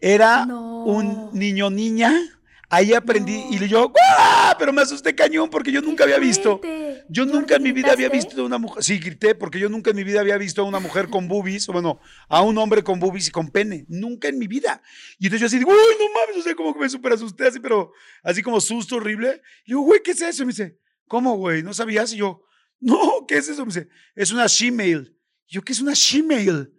Era No. un niño niña. Ahí aprendí No. y yo, ¡guau! Pero me asusté cañón porque yo nunca había visto. Yo ¿No nunca en mi vida había visto a una mujer. Sí, grité porque yo nunca en mi vida había visto a una mujer con boobies, o bueno, a un hombre con boobies y con pene. Nunca en mi vida. Y entonces yo así digo, uy, no mames, o sea, como que me súper asusté así, pero así como susto horrible. Y yo, güey, ¿qué es eso? Y me dice, ¿cómo, güey? ¿No sabías? Y yo, no, ¿qué es eso? Me dice, es una shemale. Y yo, ¿qué es una shemale?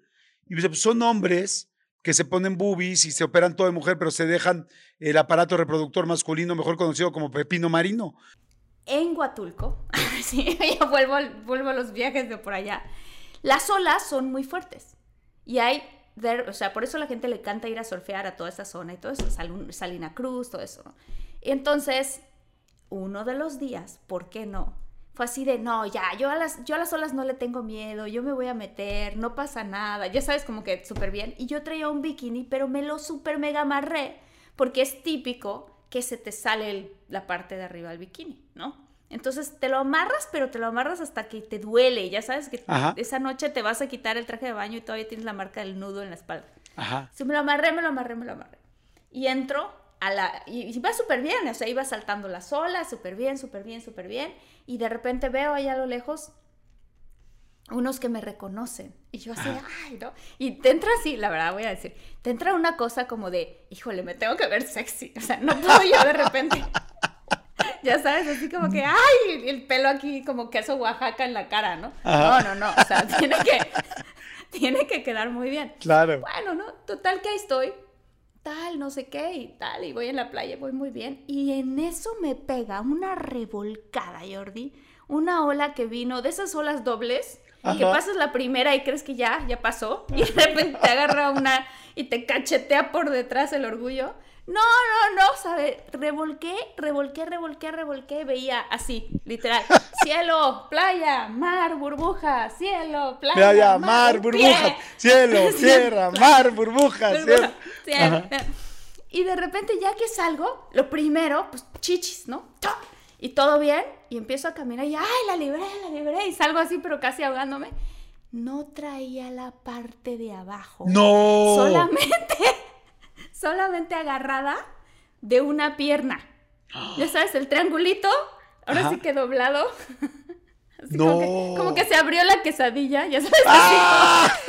Y me dice, pues son hombres que se ponen boobies y se operan todo de mujer, pero se dejan el aparato reproductor masculino, mejor conocido como pepino marino. En Huatulco, sí, vuelvo, vuelvo a los viajes de por allá, las olas son muy fuertes. Y hay, o sea, por eso la gente le encanta ir a surfear a toda esa zona y todo eso, Sal- Salina Cruz, todo eso. entonces, uno de los días, ¿por qué no? Fue así de, no, ya, yo a, las, yo a las olas no le tengo miedo, yo me voy a meter, no pasa nada, ya sabes, como que súper bien. Y yo traía un bikini, pero me lo súper mega amarré, porque es típico que se te sale el- la parte de arriba del bikini, ¿no? Entonces te lo amarras, pero te lo amarras hasta que te duele, ya sabes que Ajá. esa noche te vas a quitar el traje de baño y todavía tienes la marca del nudo en la espalda. Ajá. Sí, me lo amarré, me lo amarré, me lo amarré. Y entro a la... Y, y iba súper bien, o sea, iba saltando las olas, súper bien, súper bien, súper bien. Y de repente veo allá a lo lejos unos que me reconocen. Y yo así, ay, ¿no? Y te entra así, la verdad voy a decir, te entra una cosa como de, híjole, me tengo que ver sexy. O sea, no puedo yo de repente... Ya sabes, así como que, ay, el pelo aquí como queso Oaxaca en la cara, ¿no? Ajá. No, no, no, o sea, tiene que, tiene que quedar muy bien. Claro. Bueno, ¿no? Total que ahí estoy, tal, no sé qué y tal, y voy en la playa, voy muy bien. Y en eso me pega una revolcada, Jordi, una ola que vino, de esas olas dobles, que pasas la primera y crees que ya, ya pasó, y de repente te agarra una y te cachetea por detrás el orgullo. No, no, no, ¿sabes? Revolqué, revolqué, revolqué, revolqué, veía así, literal. Cielo, playa, mar, burbuja, cielo, playa, Playa, mar, burbujas, pie. cielo, tierra, mar, burbujas, Burbuja, cielo. Y de repente ya que salgo, lo primero, pues chichis, ¿no? Y todo bien, y empiezo a caminar y ¡ay, la libré, la libré! Y salgo así, pero casi ahogándome. No traía la parte de abajo. No. Solamente, solamente agarrada de una pierna. Ya sabes, el triangulito, ahora Ajá. sí que doblado. Así No. como, que, como que se abrió la quesadilla, ya sabes. ¡Ah!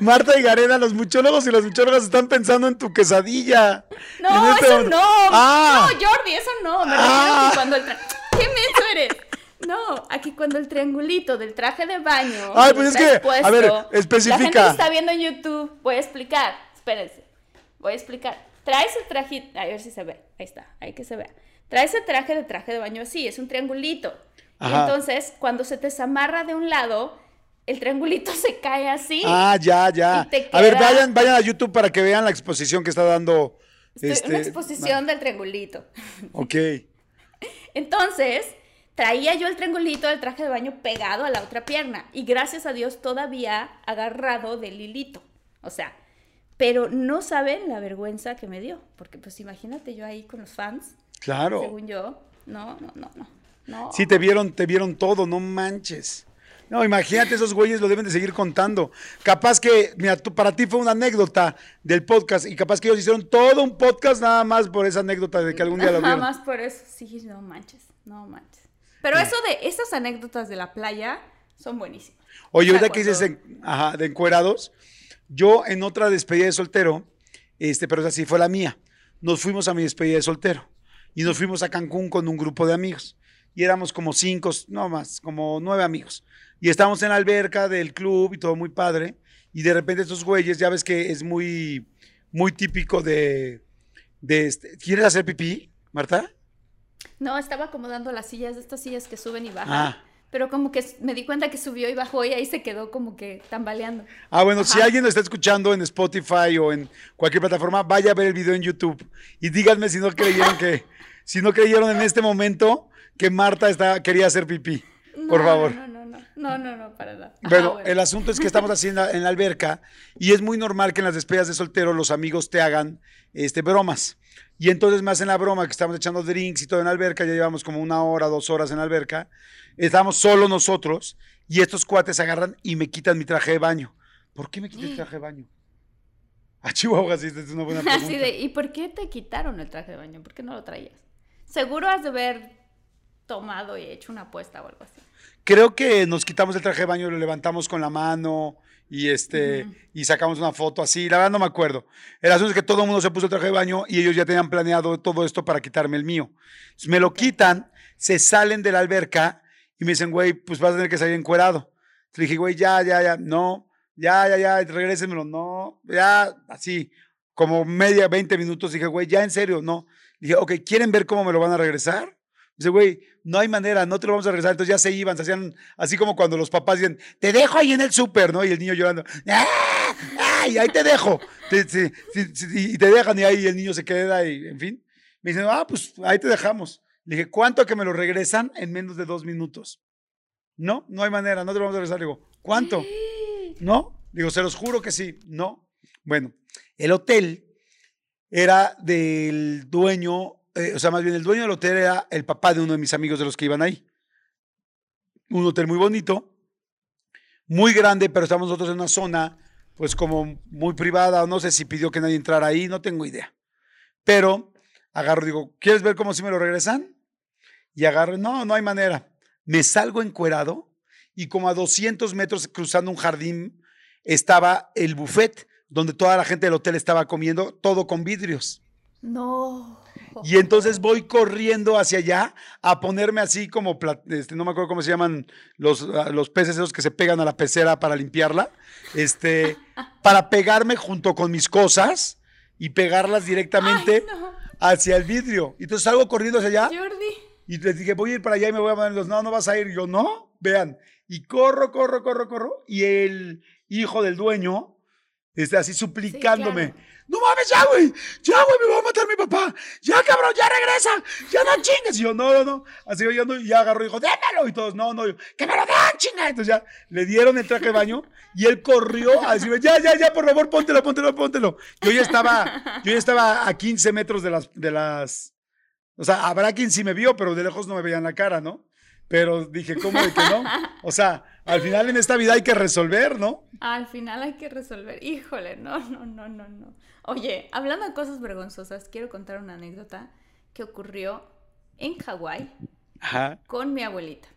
Marta y Garena, los muchólogos y las muchólogas están pensando en tu quesadilla. No, este eso momento. no. Ah. No, Jordi, eso no. Me refiero Ah. a que cuando el ¿Qué menso eres? No, aquí cuando el triangulito del traje de baño. Ay, pues es que, a ver, especifica. La gente que está viendo en YouTube, voy a explicar. Espérense. Voy a explicar. Traes el traje. A ver si se ve. Ahí está. Ahí que se vea. Traes el traje de traje de baño así. Es un triangulito. Y Ajá. entonces, cuando se te desamarra de un lado, el triangulito se cae así. Ah, ya, ya. Y te A ver, queda- vayan, vayan a YouTube para que vean la exposición que está dando. Estoy- este, Una exposición del triangulito. Ok. Entonces, traía yo el triangulito del traje de baño pegado a la otra pierna y gracias a Dios todavía agarrado del hilito. O sea, pero no saben la vergüenza que me dio, porque pues imagínate yo ahí con los fans, Claro. según yo. No, no, no, no. no. Sí, te vieron, te vieron todo, no manches. No, imagínate, esos güeyes lo deben de seguir contando. Capaz que, mira, tú, para ti fue una anécdota del podcast y capaz que ellos hicieron todo un podcast nada más por esa anécdota de que algún día lo Nada vieron. más por eso, sí, no manches, no manches. Pero eso de esas anécdotas de la playa son buenísimas. Oye, ahorita que dices ajá, de encuerados, yo en otra despedida de soltero, este, pero esa sí fue la mía, nos fuimos a mi despedida de soltero y nos fuimos a Cancún con un grupo de amigos. Y éramos como cinco, no más, como nueve amigos. Y estábamos en la alberca del club y todo muy padre. Y de repente estos güeyes, ya ves que es muy, muy típico de, de este, ¿quieres hacer pipí, Marta? No, estaba acomodando las sillas, estas sillas que suben y bajan. Ah. Pero como que me di cuenta que subió y bajó y ahí se quedó como que tambaleando. Ah, bueno, si alguien lo está escuchando en Spotify o en cualquier plataforma, vaya a ver el video en YouTube y díganme si no creyeron que, si no creyeron en este momento que Marta está, quería hacer pipí. Por favor. No, no, no, no, no, no, para nada. Bueno, bueno. el asunto es que estamos así en la, en la alberca y es muy normal que en las despedidas de soltero los amigos te hagan este, bromas. Y entonces me hacen la broma que estamos echando drinks y todo en la alberca, ya llevamos como una hora, dos horas en la alberca. Estamos solo nosotros y estos cuates agarran y me quitan mi traje de baño. ¿Por qué me quitas el traje de baño? A Chihuahua, sí, esta es una buena pregunta. Así de, ¿y por qué te quitaron el traje de baño? ¿Por qué no lo traías? Seguro has de haber tomado y hecho una apuesta o algo así. Creo que nos quitamos el traje de baño, lo levantamos con la mano y este y sacamos una foto así. La verdad no me acuerdo. El asunto es que todo el mundo se puso el traje de baño y ellos ya tenían planeado todo esto para quitarme el mío. Entonces, me lo quitan, se salen de la alberca y me dicen, güey, pues vas a tener que salir encuerado. Le dije, güey, ya, ya, ya, no, ya, ya, ya, regrésenmelo, no, ya, así, como media, 20 minutos. Dije, güey, ya, en serio, no. Dije, ok, ¿quieren ver cómo me lo van a regresar? Dice, güey, no hay manera, no te lo vamos a regresar. Entonces ya se iban, se hacían así como cuando los papás dicen, te dejo ahí en el súper, ¿no? Y el niño llorando, ¡ah! ¡ay, ahí te dejo! Te- sí, sí, y te dejan y ahí el niño se queda y, en fin. Me dicen, ah, pues ahí te dejamos. Le dije, ¿cuánto que me lo regresan en menos de dos minutos? No, no hay manera, no te lo vamos a regresar. Le digo, ¿cuánto? ¿No? Digo, se los juro que sí. No. Bueno, el hotel era del dueño, eh, o sea, más bien el dueño del hotel era el papá de uno de mis amigos de los que iban ahí. Un hotel muy bonito, muy grande, pero estamos nosotros en una zona, pues como muy privada, no sé si pidió que nadie entrara ahí, no tengo idea. Pero agarro, digo, ¿quieres ver cómo si me lo regresan? Y agarro, no, no hay manera. Me salgo encuerado y como a 200 metros cruzando un jardín estaba el buffet donde toda la gente del hotel estaba comiendo, todo con vidrios. No. Y entonces voy corriendo hacia allá a ponerme así como, este, no me acuerdo cómo se llaman los, ah, los peces esos que se pegan a la pecera para limpiarla, este, para pegarme junto con mis cosas y pegarlas directamente Ay, no. hacia el vidrio. Y entonces salgo corriendo hacia allá Jordi. y les dije, voy a ir para allá y me voy a poner los, no, no vas a ir. Y yo, no, vean. Y corro, corro, corro, corro. Y el hijo del dueño está así suplicándome. claro. No mames, ya, güey. Ya, güey, me va a matar mi papá. Ya, cabrón, ya regresa. Ya no chingues. Y yo, no, no, no. Así yo, no, y agarró y dijo, démelo. Y todos, no, no. Yo, que me lo den, chinga. Entonces ya le dieron el traje de baño y él corrió a decirme, ya, ya, ya, por favor, póntelo, póntelo, póntelo. Yo ya estaba, yo ya estaba a 15 metros de las, de las, o sea, habrá quien sí me vio, pero de lejos no me veían la cara, ¿no? Pero dije, ¿cómo de que no? O sea, al final en esta vida hay que resolver, ¿no? Al final hay que resolver. Híjole, no, no, no, no, no. Oye, hablando de cosas vergonzosas, quiero contar una anécdota que ocurrió en Hawái con mi abuelita.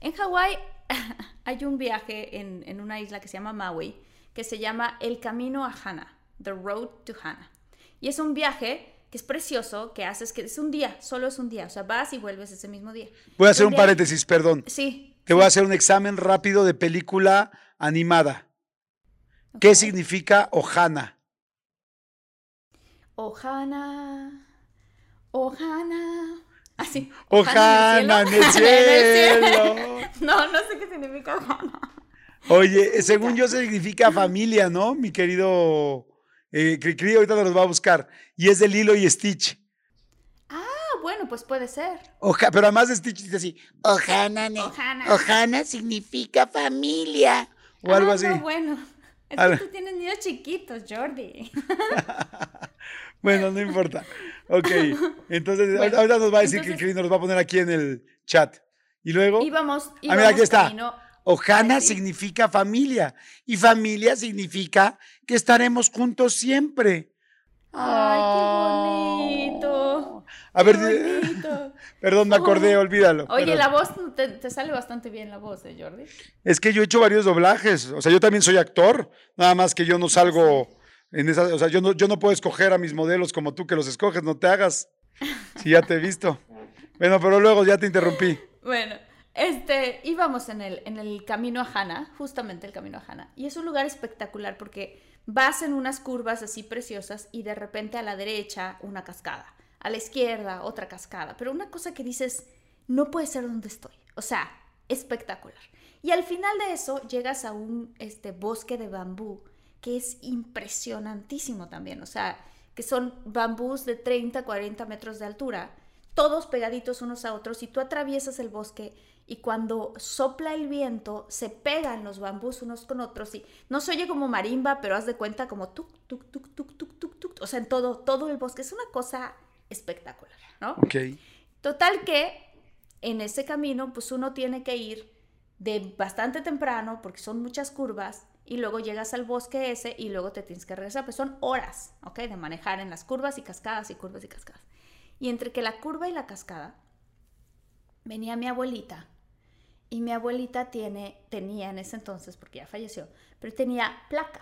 En Hawái hay un viaje en, en una isla que se llama Maui, que se llama El Camino a Hana, The Road to Hana. Y es un viaje que es precioso, que haces, que es un día, solo es un día, o sea, vas y vuelves ese mismo día. Voy a hacer un paréntesis, perdón. Sí. Te voy a hacer un examen rápido de película animada. ¿Qué significa Ohana? Ohana, Ohana. Así. Ohana en el En el cielo. No, no sé qué significa Ohana. Oye, según yo significa familia, ¿no? Mi querido eh, Cricri, ahorita nos va a buscar. Y es de Lilo y Stitch. Ah, bueno, pues puede ser. Oja, pero además de Stitch dice así, Ohana, Ohana. Ohana significa familia. o algo Ah, así. No, bueno. Es Algo- que tú tienes niños chiquitos, Jordi. Bueno, no importa. Ok, entonces Bueno, ahorita nos va a decir entonces- Cricri, nos va a poner aquí en el chat. Y luego, Íbamos, Ah, mira, aquí íbamos está. sí. significa familia. Y familia significa que estaremos juntos siempre. Ay, qué bonito. A ver, qué bonito. perdón, me acordé, olvídalo. Oye, perdón. la voz te, te sale bastante bien la voz, ¿eh, Jordi? Es que yo he hecho varios doblajes. O sea, yo también soy actor. Nada más que yo no salgo en esa. O sea, yo no, yo no puedo escoger a mis modelos como tú que los escoges. No te hagas. Si ya te he visto. Bueno, pero luego ya te interrumpí. Bueno, este, íbamos en el, en el camino a Hana, justamente el camino a Hana, y es un lugar espectacular porque vas en unas curvas así preciosas y de repente a la derecha una cascada, a la izquierda otra cascada, pero una cosa que dices, no puede ser donde estoy, o sea, espectacular. Y al final de eso llegas a un este, bosque de bambú que es impresionantísimo también, o sea, que son bambús de 30, 40 metros de altura, todos pegaditos unos a otros, y tú atraviesas el bosque y cuando sopla el viento se pegan los bambús unos con otros y no se oye como marimba, pero haz de cuenta como tuk, tuk, tuk, tuk, tuk, tuk, tuk, o sea, en todo, todo el bosque. Es una cosa espectacular, ¿no? Ok. Total que en ese camino, pues uno tiene que ir de bastante temprano, porque son muchas curvas, y luego llegas al bosque ese y luego te tienes que regresar, pues son horas, ¿ok? De manejar en las curvas y cascadas y curvas y cascadas. Y entre que la curva y la cascada, venía mi abuelita, y mi abuelita tiene, tenía en ese entonces, porque ya falleció, pero tenía placa,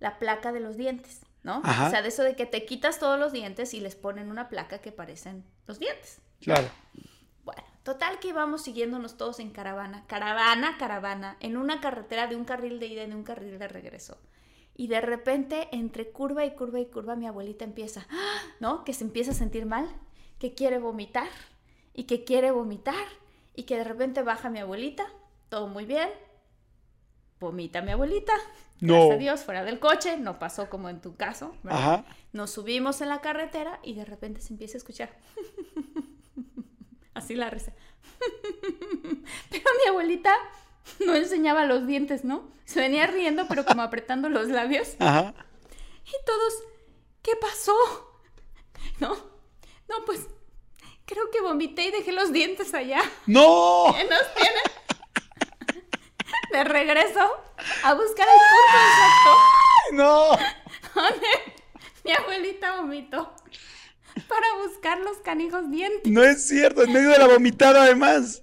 la placa de los dientes, ¿no? Ajá. O sea, de eso de que te quitas todos los dientes y les ponen una placa que parecen los dientes. Claro. Bueno, total que íbamos siguiéndonos todos en caravana, caravana, caravana, en una carretera de un carril de ida y de un carril de regreso. Y de repente, entre curva y curva y curva, mi abuelita empieza, ¡ah! ¿no? Que se empieza a sentir mal, que quiere vomitar y que quiere vomitar y que de repente baja mi abuelita, todo muy bien, vomita mi abuelita, No. gracias a Dios, fuera del coche, no pasó como en tu caso, ¿verdad? Ajá. Nos subimos en la carretera y de repente se empieza a escuchar. Así la risa. Pero mi abuelita no enseñaba los dientes, ¿no? Se venía riendo, pero como apretando los labios. Ajá. Y todos, ¿qué pasó? No, no, pues creo que vomité y dejé los dientes allá. ¡No! ¿Qué nos tiene? De regreso a buscar el punto exacto ¡No! donde mi abuelita vomitó para buscar los canijos dientes. No es cierto, en medio de la vomitada además.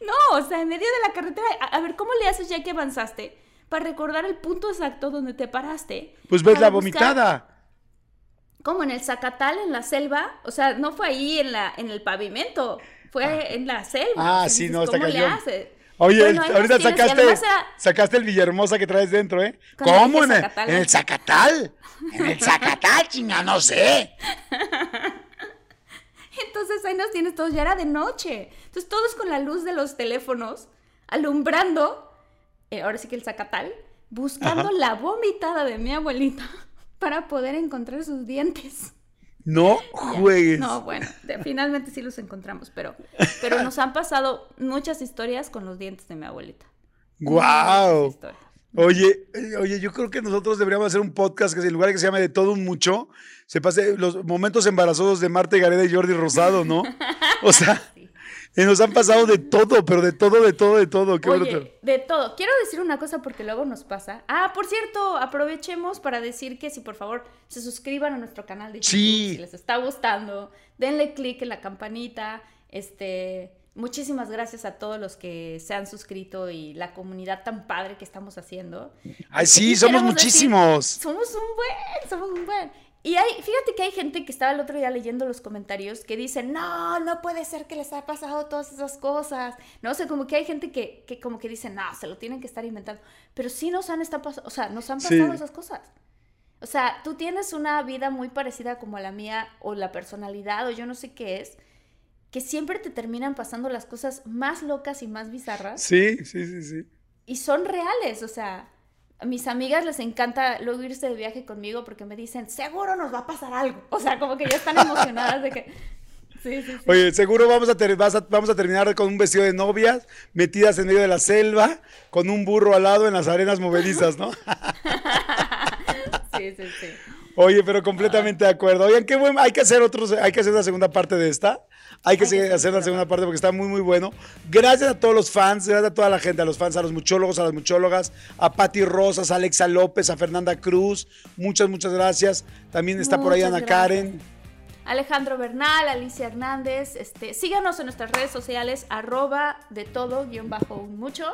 No, o sea, en medio de la carretera. A, a ver, ¿cómo le haces ya que avanzaste para recordar el punto exacto donde te paraste? Pues ves la buscar- vomitada. como en el Zacatal, en la selva. O sea, no fue ahí en, la, en el pavimento, fue en la selva. Ah, sí, no, está ¿Cómo le cañón. Oye, Bueno, ahorita sacaste, era- sacaste el Villahermosa que traes dentro, ¿eh? ¿Cómo? En el, Zacatal, en. Zacatal. En el Zacatal, chinga, no sé. Entonces ahí nos tienes todos, ya era de noche. Entonces todos con la luz de los teléfonos, alumbrando, eh, ahora sí que el Zacatal, buscando la vomitada de mi abuelita para poder encontrar sus dientes. No juegues. No, bueno, de- finalmente sí los encontramos, pero, pero nos han pasado muchas historias con los dientes de mi abuelita. ¡Guau! Historias. Oye, eh, oye, yo creo que nosotros deberíamos hacer un podcast que en lugar de que se llame de todo un mucho, se pase los momentos embarazosos de Marta Gareda y Jordi Rosado, ¿no? O sea, nos han pasado de todo, pero de todo, de todo, de todo. Qué bruto. Oye, de todo. Quiero decir una cosa porque luego nos pasa. Ah, por cierto, aprovechemos para decir que si por favor se suscriban a nuestro canal de YouTube, Sí. si les está gustando, denle click en la campanita. Este, muchísimas gracias a todos los que se han suscrito y la comunidad tan padre que estamos haciendo. Ay, sí, Y somos decir, muchísimos. somos un buen, somos un buen. Y hay, fíjate que hay gente que estaba el otro día leyendo los comentarios que dicen, no, no puede ser que les haya pasado todas esas cosas. No sé, como que hay gente que, que como que dice, no, se lo tienen que estar inventando. Pero sí nos han, pas- o sea, nos han Sí. pasado esas cosas. O sea, tú tienes una vida muy parecida como a la mía, o la personalidad, o yo no sé qué es, que siempre te terminan pasando las cosas más locas y más bizarras Sí, sí, sí, sí. y son reales, o sea, a mis amigas les encanta luego irse de viaje conmigo porque me dicen, seguro nos va a pasar algo. O sea, como que ya están emocionadas de que... Sí, sí, sí. Oye, seguro vamos a, ter- vas a- vamos a terminar con un vestido de novias, metidas en medio de la selva, con un burro al lado en las arenas movedizas, ¿no? sí, sí, sí. Oye, pero completamente de acuerdo. Oigan, qué bueno. Hay que hacer otros, hay que hacer la segunda parte de esta. Hay que, seguir- hacer la segunda parte porque está muy, muy bueno. Gracias a todos los fans, gracias a toda la gente, a los fans, a los muchólogos, a las muchólogas, a Patti Rosas, a Alexa López, a Fernanda Cruz. Muchas, muchas gracias. También está por ahí Ana gracias. Karen. Alejandro Bernal, Alicia Hernández, este, síganos en nuestras redes sociales, arroba de todo, guion bajo un mucho.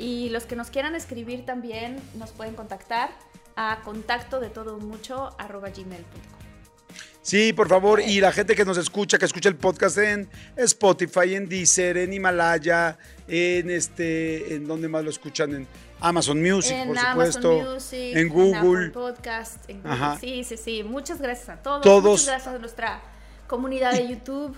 Y los que nos quieran escribir también nos pueden contactar a contacto de todo un mucho, arroba gmail.com. Sí, por favor. Y la gente que nos escucha, que escucha el podcast en Spotify, en Deezer, en Himalaya, en este, en donde más lo escuchan, en Amazon Music, en por Amazon supuesto, Music, en Google. Apple Podcast, en Google. Ajá. Sí, sí, sí. Muchas gracias a todos. Todos. Muchas gracias a nuestra comunidad de YouTube.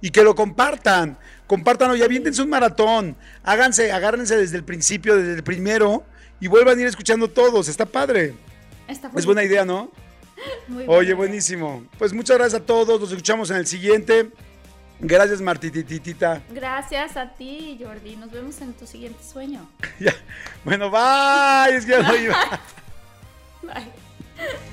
y que lo compartan. Compártanlo y aviéntense un maratón. Háganse, agárrense desde el principio, desde el primero y vuelvan a ir escuchando todos. Está padre. Está Es buena idea, ¿no? Muy Oye, buenísimo. Pues muchas gracias a todos. Nos escuchamos en el siguiente. Gracias, Martititita. Gracias a ti, Jordi. Nos vemos en tu siguiente sueño. Ya. Bueno, bye. Es que ya no iba. Bye.